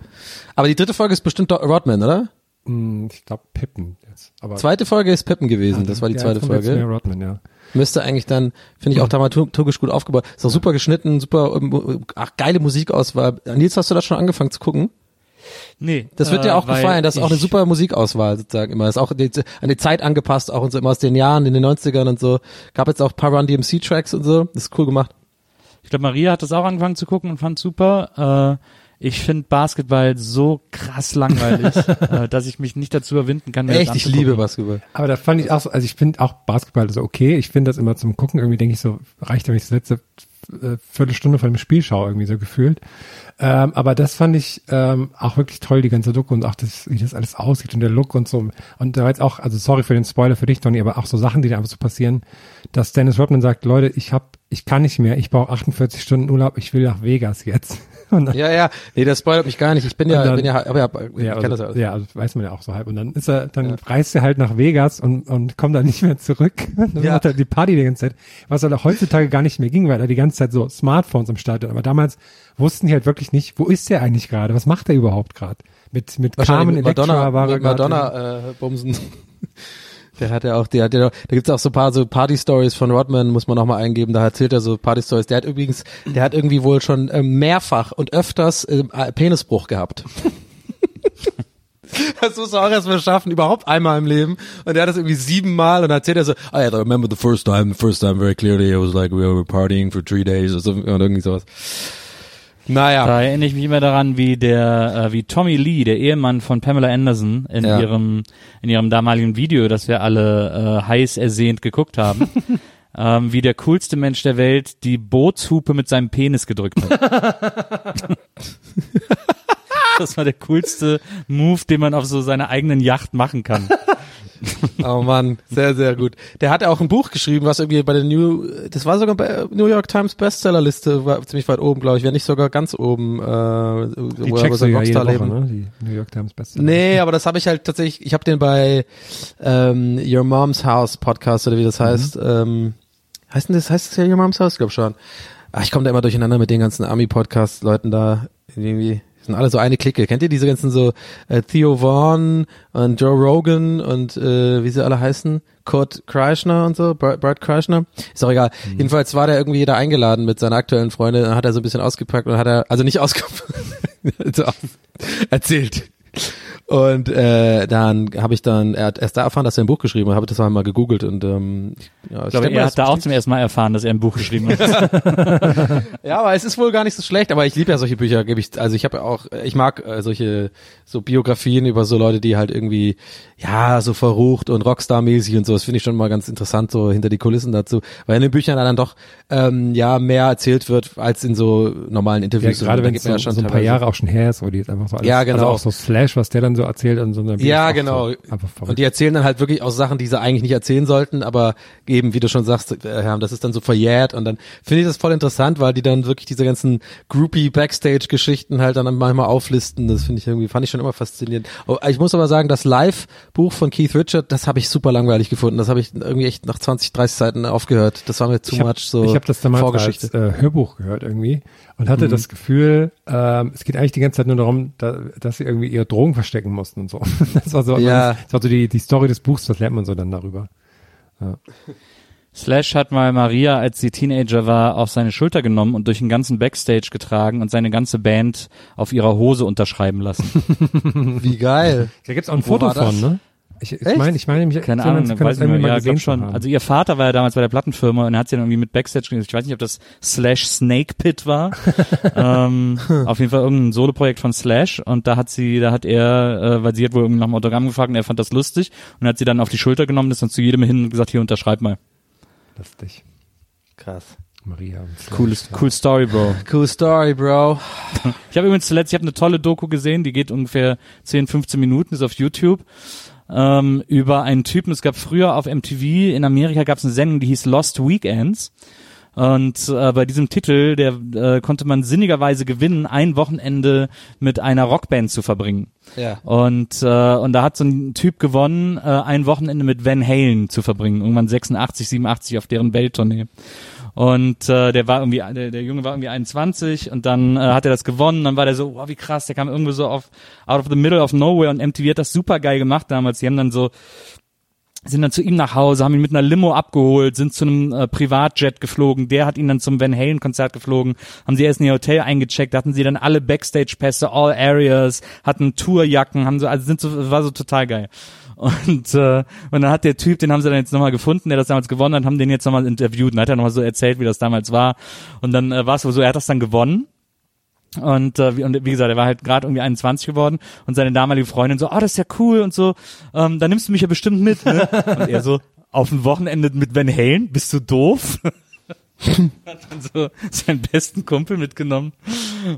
Aber die dritte Folge ist bestimmt Rodman, oder? mh, ich glaube Pippen jetzt, aber Zweite Folge ist Pippen gewesen, das war die ja, zweite Folge. mehr Rodman, ja. Müsste eigentlich dann, finde ich auch dramaturgisch gut aufgebaut. Ist auch super geschnitten, super, ähm, ach, geile Musikauswahl. Nils, hast du das schon angefangen zu gucken? Nee. Das wird dir äh, auch weil gefallen, das ist auch eine super Musikauswahl sozusagen immer. Ist auch die, an die Zeit angepasst, auch und so immer aus den Jahren, in den 90ern und so. Gab jetzt auch ein paar Run DMC Tracks und so. Das ist cool gemacht. Ich glaube, Maria hat das auch angefangen zu gucken und fand super. Äh, ich finde Basketball so krass langweilig, äh, dass ich mich nicht dazu überwinden kann. Echt, ich liebe Basketball. Aber da fand ich auch so, also ich finde auch Basketball so okay. Ich finde das immer zum Gucken irgendwie, denke ich so, reicht, wenn ich das letzte äh, Viertelstunde von dem Spiel schaue, irgendwie so gefühlt. Ähm, aber das fand ich ähm, auch wirklich toll, die ganze Doku und auch das, wie das alles aussieht und der Look und so. Und da war jetzt auch, also sorry für den Spoiler für dich, Donny, aber auch so Sachen, die da einfach so passieren, dass Dennis Rodman sagt, Leute, ich hab, ich kann nicht mehr, ich brauche 48 Stunden Urlaub, ich will nach Vegas jetzt. Ja, ja. Nee, das spoilert mich gar nicht. Ich bin ja, dann- bin ja, aber ja, ich ja, also, das ja. ja, also weiß man ja auch so halb. Und dann ist er, dann reist er halt nach Vegas und, und kommt dann nicht mehr zurück. Dann Ja. macht er die Party die ganze Zeit, was halt auch heutzutage gar nicht mehr ging, weil er die ganze Zeit so Smartphones im Stadion. Aber damals wussten die halt wirklich nicht, wo ist der eigentlich gerade? Was macht er überhaupt gerade? Mit, mit Carmen Electra war er. Madonna äh, bumsen. Der hat ja auch, der hat ja, da gibt's auch so ein paar so Party-Stories von Rodman, muss man noch mal eingeben, da erzählt er so Party-Stories. Der hat übrigens, der hat irgendwie wohl schon ähm, mehrfach und öfters ähm, äh, Penisbruch gehabt. Das muss er auch erstmal schaffen, überhaupt einmal im Leben. Und er hat das irgendwie siebenmal und erzählt er so, I remember the first time, the first time very clearly, it was like we were partying for three days oder so, und irgendwie sowas. Naja. Da erinnere ich mich immer daran, wie der, äh, wie Tommy Lee, der Ehemann von Pamela Anderson, in Ja. ihrem, in ihrem damaligen Video, das wir alle äh, heiß ersehnt geguckt haben, ähm, wie der coolste Mensch der Welt die Bootshupe mit seinem Penis gedrückt hat. das war der coolste Move, den man auf so seiner eigenen Yacht machen kann. Oh Mann, sehr, sehr gut. Der hat auch ein Buch geschrieben, was irgendwie bei der New, das war sogar bei New York Times Bestsellerliste, war ziemlich weit oben, glaube ich, wenn nicht sogar ganz oben. Äh, Die wo checkst du ja jede Woche, ne? Die New York Times Beste. Nee, aber das habe ich halt tatsächlich, ich habe den bei ähm, Your Mom's House Podcast oder wie das heißt. Ähm, heißt denn das, heißt das ja Your Mom's House? Ich glaube schon. Ach, ich komme da immer durcheinander mit den ganzen Army-Podcast-Leuten da. Irgendwie sind alle so eine Clique. Kennt ihr diese ganzen so äh, Theo Vaughn und Joe Rogan und äh, wie sie alle heißen? Kurt Kreischner und so, Bert, Bert Kreischner. Ist auch egal. Jedenfalls war der irgendwie da eingeladen mit seiner aktuellen Freundin, dann hat er so ein bisschen ausgepackt und hat er, also nicht ausgepackt, so, erzählt. Und äh, dann habe ich dann, er hat erst da erfahren, dass er ein Buch geschrieben hat, habe das mal gegoogelt und ähm, ja, Ich glaube, er hat da auch zum ersten Mal erfahren, dass er ein Buch geschrieben hat. Ja, aber es ist wohl gar nicht so schlecht, aber ich liebe ja solche Bücher, gebe ich, also ich habe ja auch, ich mag äh, solche so Biografien über so Leute, die halt irgendwie, ja, so verrucht und Rockstar-mäßig und so, das finde ich schon mal ganz interessant, so hinter die Kulissen dazu, weil in den Büchern dann doch, ähm, ja, mehr erzählt wird, als in so normalen Ja, Interviews. gerade Und da wenn es man so, so ein paar Jahre auch schon her ist, wo die jetzt einfach so alles, Ja, genau. also auch so Slash, was der dann so erzählt an so einer Ja, genau. So. Und die erzählen dann halt wirklich auch Sachen, die sie eigentlich nicht erzählen sollten, aber eben, wie du schon sagst, äh, das ist dann so verjährt und dann finde ich das voll interessant, weil die dann wirklich diese ganzen groupie Backstage-Geschichten halt dann manchmal auflisten. Das finde ich irgendwie, fand ich schon immer faszinierend. Oh, Ich muss aber sagen, das Live-Buch von Keith Richard, das habe ich super langweilig gefunden. Das habe ich irgendwie echt nach 20, 30 Seiten aufgehört. Das war mir too ich hab, much so ich habe das damals Vorgeschichte. als äh, Hörbuch gehört irgendwie und hatte das Gefühl, ähm, es geht eigentlich die ganze Zeit nur darum, da, dass sie irgendwie ihre Drogen verstecken mussten und so. Das war so, Ja. das war so die, die Story des Buchs, was lernt man so dann darüber. Slash hat mal Maria, als sie Teenager war, auf seine Schulter genommen und durch den ganzen Backstage getragen und seine ganze Band auf ihrer Hose unterschreiben lassen. Wie geil. Da gibt's auch ein Wo Foto war das? von, ne? Ich, ich meine, ich meine, mich Keine Ahnung, können, weiß das nicht irgendwie mehr. mal Ja, gesehen schon. haben. Also ihr Vater war ja damals bei der Plattenfirma und er hat sie dann irgendwie mit Backstage gesehen. Ich weiß nicht, ob das Slash Snake Pit war. ähm, auf jeden Fall irgendein Soloprojekt von Slash und da hat sie, da hat er, äh, weil sie hat wohl irgendwie nach dem Autogramm gefragt und er fand das lustig und hat sie dann auf die Schulter genommen, ist dann zu jedem hin und gesagt, hier unterschreib mal. Lustig. Krass. Maria. und Slash, Cooles, ja. cool Story, Bro. Cool Story, Bro. Ich habe übrigens zuletzt, ich habe eine tolle Doku gesehen, die geht ungefähr 10, 15 Minuten, ist auf YouTube, ähm, über einen Typen, es gab früher auf MTV, in Amerika gab es eine Sendung, die hieß Lost Weekends. Und äh, bei diesem Titel, der äh, konnte man sinnigerweise gewinnen, ein Wochenende mit einer Rockband zu verbringen. Ja. Und, äh, und da hat so ein Typ gewonnen, äh, ein Wochenende mit Van Halen zu verbringen, irgendwann 86, 87 auf deren Welttournee. Und äh, der war irgendwie, der, der Junge war irgendwie 21 und dann äh, hat er das gewonnen. Dann war der so, wow, wie krass, der kam irgendwo so auf out of the middle of nowhere und MTV hat das super geil gemacht damals. Die haben dann so sind dann zu ihm nach Hause, haben ihn mit einer Limo abgeholt, sind zu einem äh, Privatjet geflogen, der hat ihn dann zum Van Halen Konzert geflogen, haben sie erst in ihr Hotel eingecheckt, hatten sie dann alle Backstage Pässe, all areas, hatten Tourjacken, haben so also sind so war so total geil. Und, äh, und dann hat der Typ, den haben sie dann jetzt nochmal gefunden, der das damals gewonnen hat, haben den jetzt nochmal interviewt und hat er nochmal so erzählt, wie das damals war. Und dann äh, war es so, er hat das dann gewonnen. Und, äh, wie, und wie gesagt, er war halt gerade irgendwie 21 geworden und seine damalige Freundin so, ah, das ist ja cool und so, ähm, da nimmst du mich ja bestimmt mit. Ne? Und er so, auf ein Wochenende mit Van Halen, bist du doof? hat dann so seinen besten Kumpel mitgenommen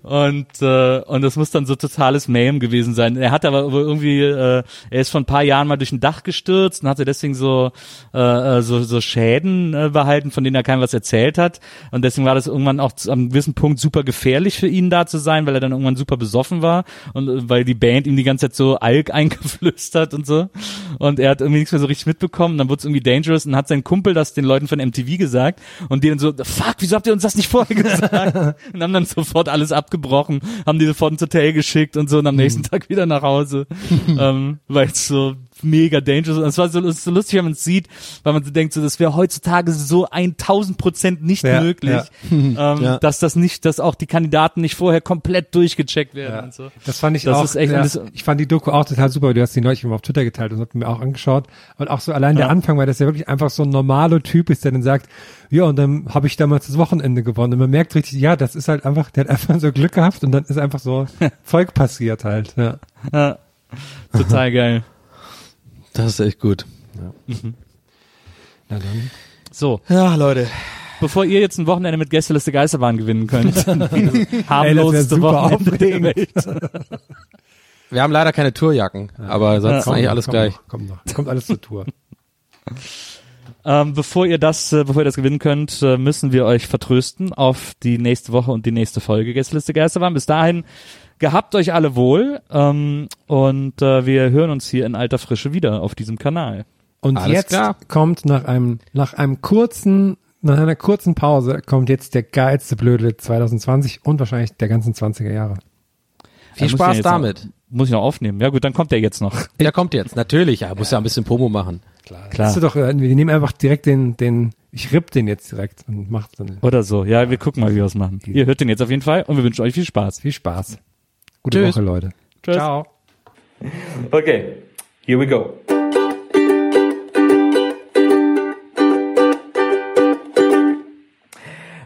und äh, und das muss dann so totales Mayhem gewesen sein. Er hat aber irgendwie, äh, er ist vor ein paar Jahren mal durch ein Dach gestürzt und hatte deswegen so äh, äh, so so Schäden äh, behalten, von denen er keinem was erzählt hat und deswegen war das irgendwann auch zu einem gewissen Punkt super gefährlich für ihn da zu sein, weil er dann irgendwann super besoffen war und äh, weil die Band ihm die ganze Zeit so Alk eingeflüstert und so und er hat irgendwie nichts mehr so richtig mitbekommen. Dann wurde es irgendwie dangerous und hat sein Kumpel das den Leuten von MTV gesagt und die dann so, fuck, wieso habt ihr uns das nicht vorher gesagt? und haben dann sofort alles abgebrochen, haben die sofort ins Hotel geschickt und so und am nächsten Tag wieder nach Hause, ähm, weil es so mega dangerous. Und es war so, so lustig, wenn man es sieht, weil man so denkt, so, das wäre heutzutage so 1000 Prozent nicht Ja, möglich, ja. Ähm, Ja. dass das nicht, dass auch die Kandidaten nicht vorher komplett durchgecheckt werden und so. Das fand ich Das auch. ist echt- das- ich fand die Doku auch total super. Du hast die neulich auf Twitter geteilt und hab mir auch angeschaut. Und auch so allein der. Anfang, weil das ja wirklich einfach so ein normaler Typ ist, der dann sagt, ja, und dann habe ich damals das Wochenende gewonnen. Und man merkt richtig, ja, das ist halt einfach, der hat einfach so Glück gehabt und dann ist einfach so Zeug passiert halt. Ja. Ja. Total geil. Das ist echt gut. Na dann. So, Ja, Leute. bevor ihr jetzt ein Wochenende mit Gästeliste Geisterbahn gewinnen könnt, Ey, harmloseste super Wochenende der aufregend. Welt. Wir haben leider keine Tourjacken, aber sonst ist Komm eigentlich alles komm gleich. Kommt noch. Kommt alles zur Tour. Ähm, bevor ihr das, äh, bevor ihr das gewinnen könnt, äh, müssen wir euch vertrösten auf die nächste Woche und die nächste Folge Gästeliste Geisterbahn. Bis dahin gehabt euch alle wohl ähm, und äh, wir hören uns hier in alter Frische wieder auf diesem Kanal. Und Alles jetzt klar. kommt nach einem, nach einem kurzen, nach einer kurzen Pause kommt jetzt der geilste Blödel 2020 und wahrscheinlich der ganzen 20er Jahre. Viel ich Spaß damit. Noch, muss ich noch aufnehmen. Ja gut, dann kommt der jetzt noch. Der kommt jetzt, natürlich. Ja, muss ja ein bisschen Promo machen. Klar. Weißt du doch, äh, wir nehmen einfach direkt den, den, ich ripp den jetzt direkt und mach dann Oder so. Ja, wir gucken mal, wie wir es machen. Ihr hört den jetzt auf jeden Fall und wir wünschen euch viel Spaß. viel Spaß. Gute Tschüss. Woche, Leute. Tschüss. Ciao. Okay, here we go.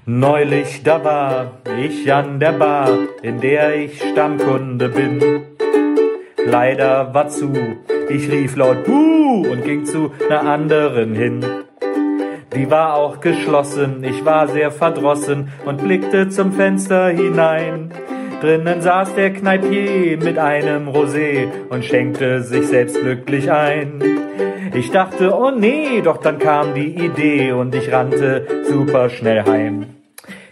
Neulich, da war ich an der Bar, in der ich Stammkunde bin. Leider war zu, ich rief laut Buh und ging zu einer anderen hin. Die war auch geschlossen, ich war sehr verdrossen und blickte zum Fenster hinein. Drinnen saß der Kneipier mit einem Rosé und schenkte sich selbst glücklich ein. Ich dachte, oh nee, doch dann kam die Idee und ich rannte super schnell heim.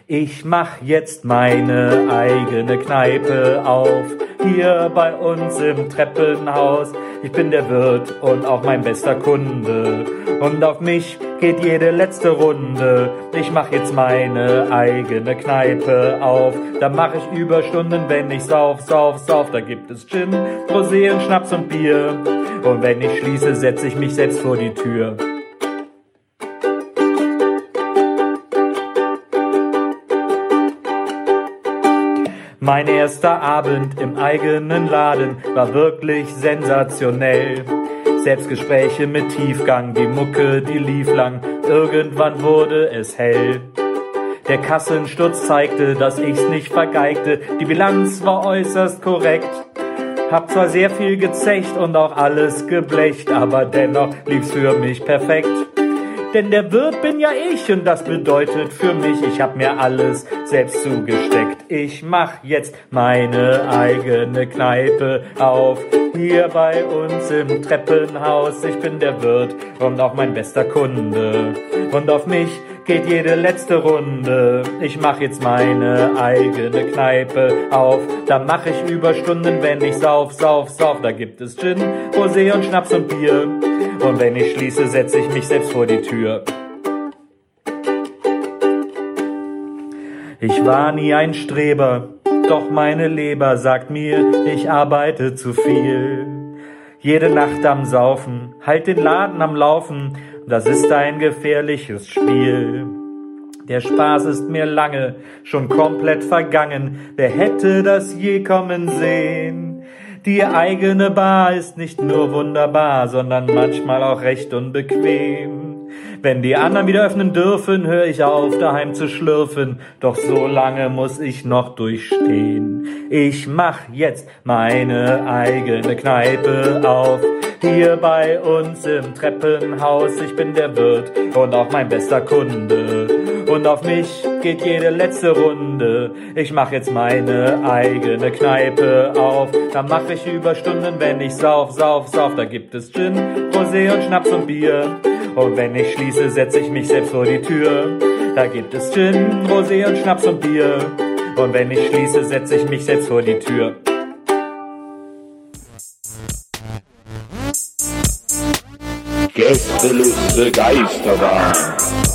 Ich mach jetzt meine eigene Kneipe auf, hier bei uns im Treppenhaus. Ich bin der Wirt und auch mein bester Kunde. Und auf mich geht jede letzte Runde. Ich mach jetzt meine eigene Kneipe auf. Da mach ich Überstunden, wenn ich sauf, sauf, sauf. Da gibt es Gin, Rosé und Schnaps und Bier. Und wenn ich schließe, setz ich mich selbst vor die Tür. Mein erster Abend im eigenen Laden war wirklich sensationell. Selbstgespräche mit Tiefgang, die Mucke, die lief lang, irgendwann wurde es hell. Der Kassensturz zeigte, dass ich's nicht vergeigte, die Bilanz war äußerst korrekt. Hab zwar sehr viel gezecht und auch alles geblecht, aber dennoch lief's für mich perfekt. Denn der Wirt bin ja ich und das bedeutet für mich, ich hab mir alles selbst zugesteckt. Ich mach jetzt meine eigene Kneipe auf, hier bei uns im Treppenhaus. Ich bin der Wirt und auch mein bester Kunde. Und auf mich geht jede letzte Runde. Ich mach jetzt meine eigene Kneipe auf. Da mach ich Überstunden, wenn ich sauf, sauf, sauf. Da gibt es Gin, Rosé und Schnaps und Bier. Und wenn ich schließe, setze ich mich selbst vor die Tür. Ich war nie ein Streber, doch meine Leber sagt mir, ich arbeite zu viel. Jede Nacht am Saufen, halt den Laden am Laufen, das ist ein gefährliches Spiel. Der Spaß ist mir lange schon komplett vergangen, wer hätte das je kommen sehen? Die eigene Bar ist nicht nur wunderbar, sondern manchmal auch recht unbequem. Wenn die anderen wieder öffnen dürfen, höre ich auf, daheim zu schlürfen. Doch so lange muss ich noch durchstehen. Ich mach jetzt meine eigene Kneipe auf. Hier bei uns im Treppenhaus. Ich bin der Wirt und auch mein bester Kunde. Und auf mich geht jede letzte Runde. Ich mach jetzt meine eigene Kneipe auf. Da mach ich Überstunden, wenn ich sauf, sauf, sauf. Da gibt es Gin, Rosé und Schnaps und Bier. Und wenn ich schließe, setze ich mich selbst vor die Tür. Da gibt es Gin, Rosé und Schnaps und Bier. Und wenn ich schließe, setze ich mich selbst vor die Tür. Gästeliste Geisterbahn.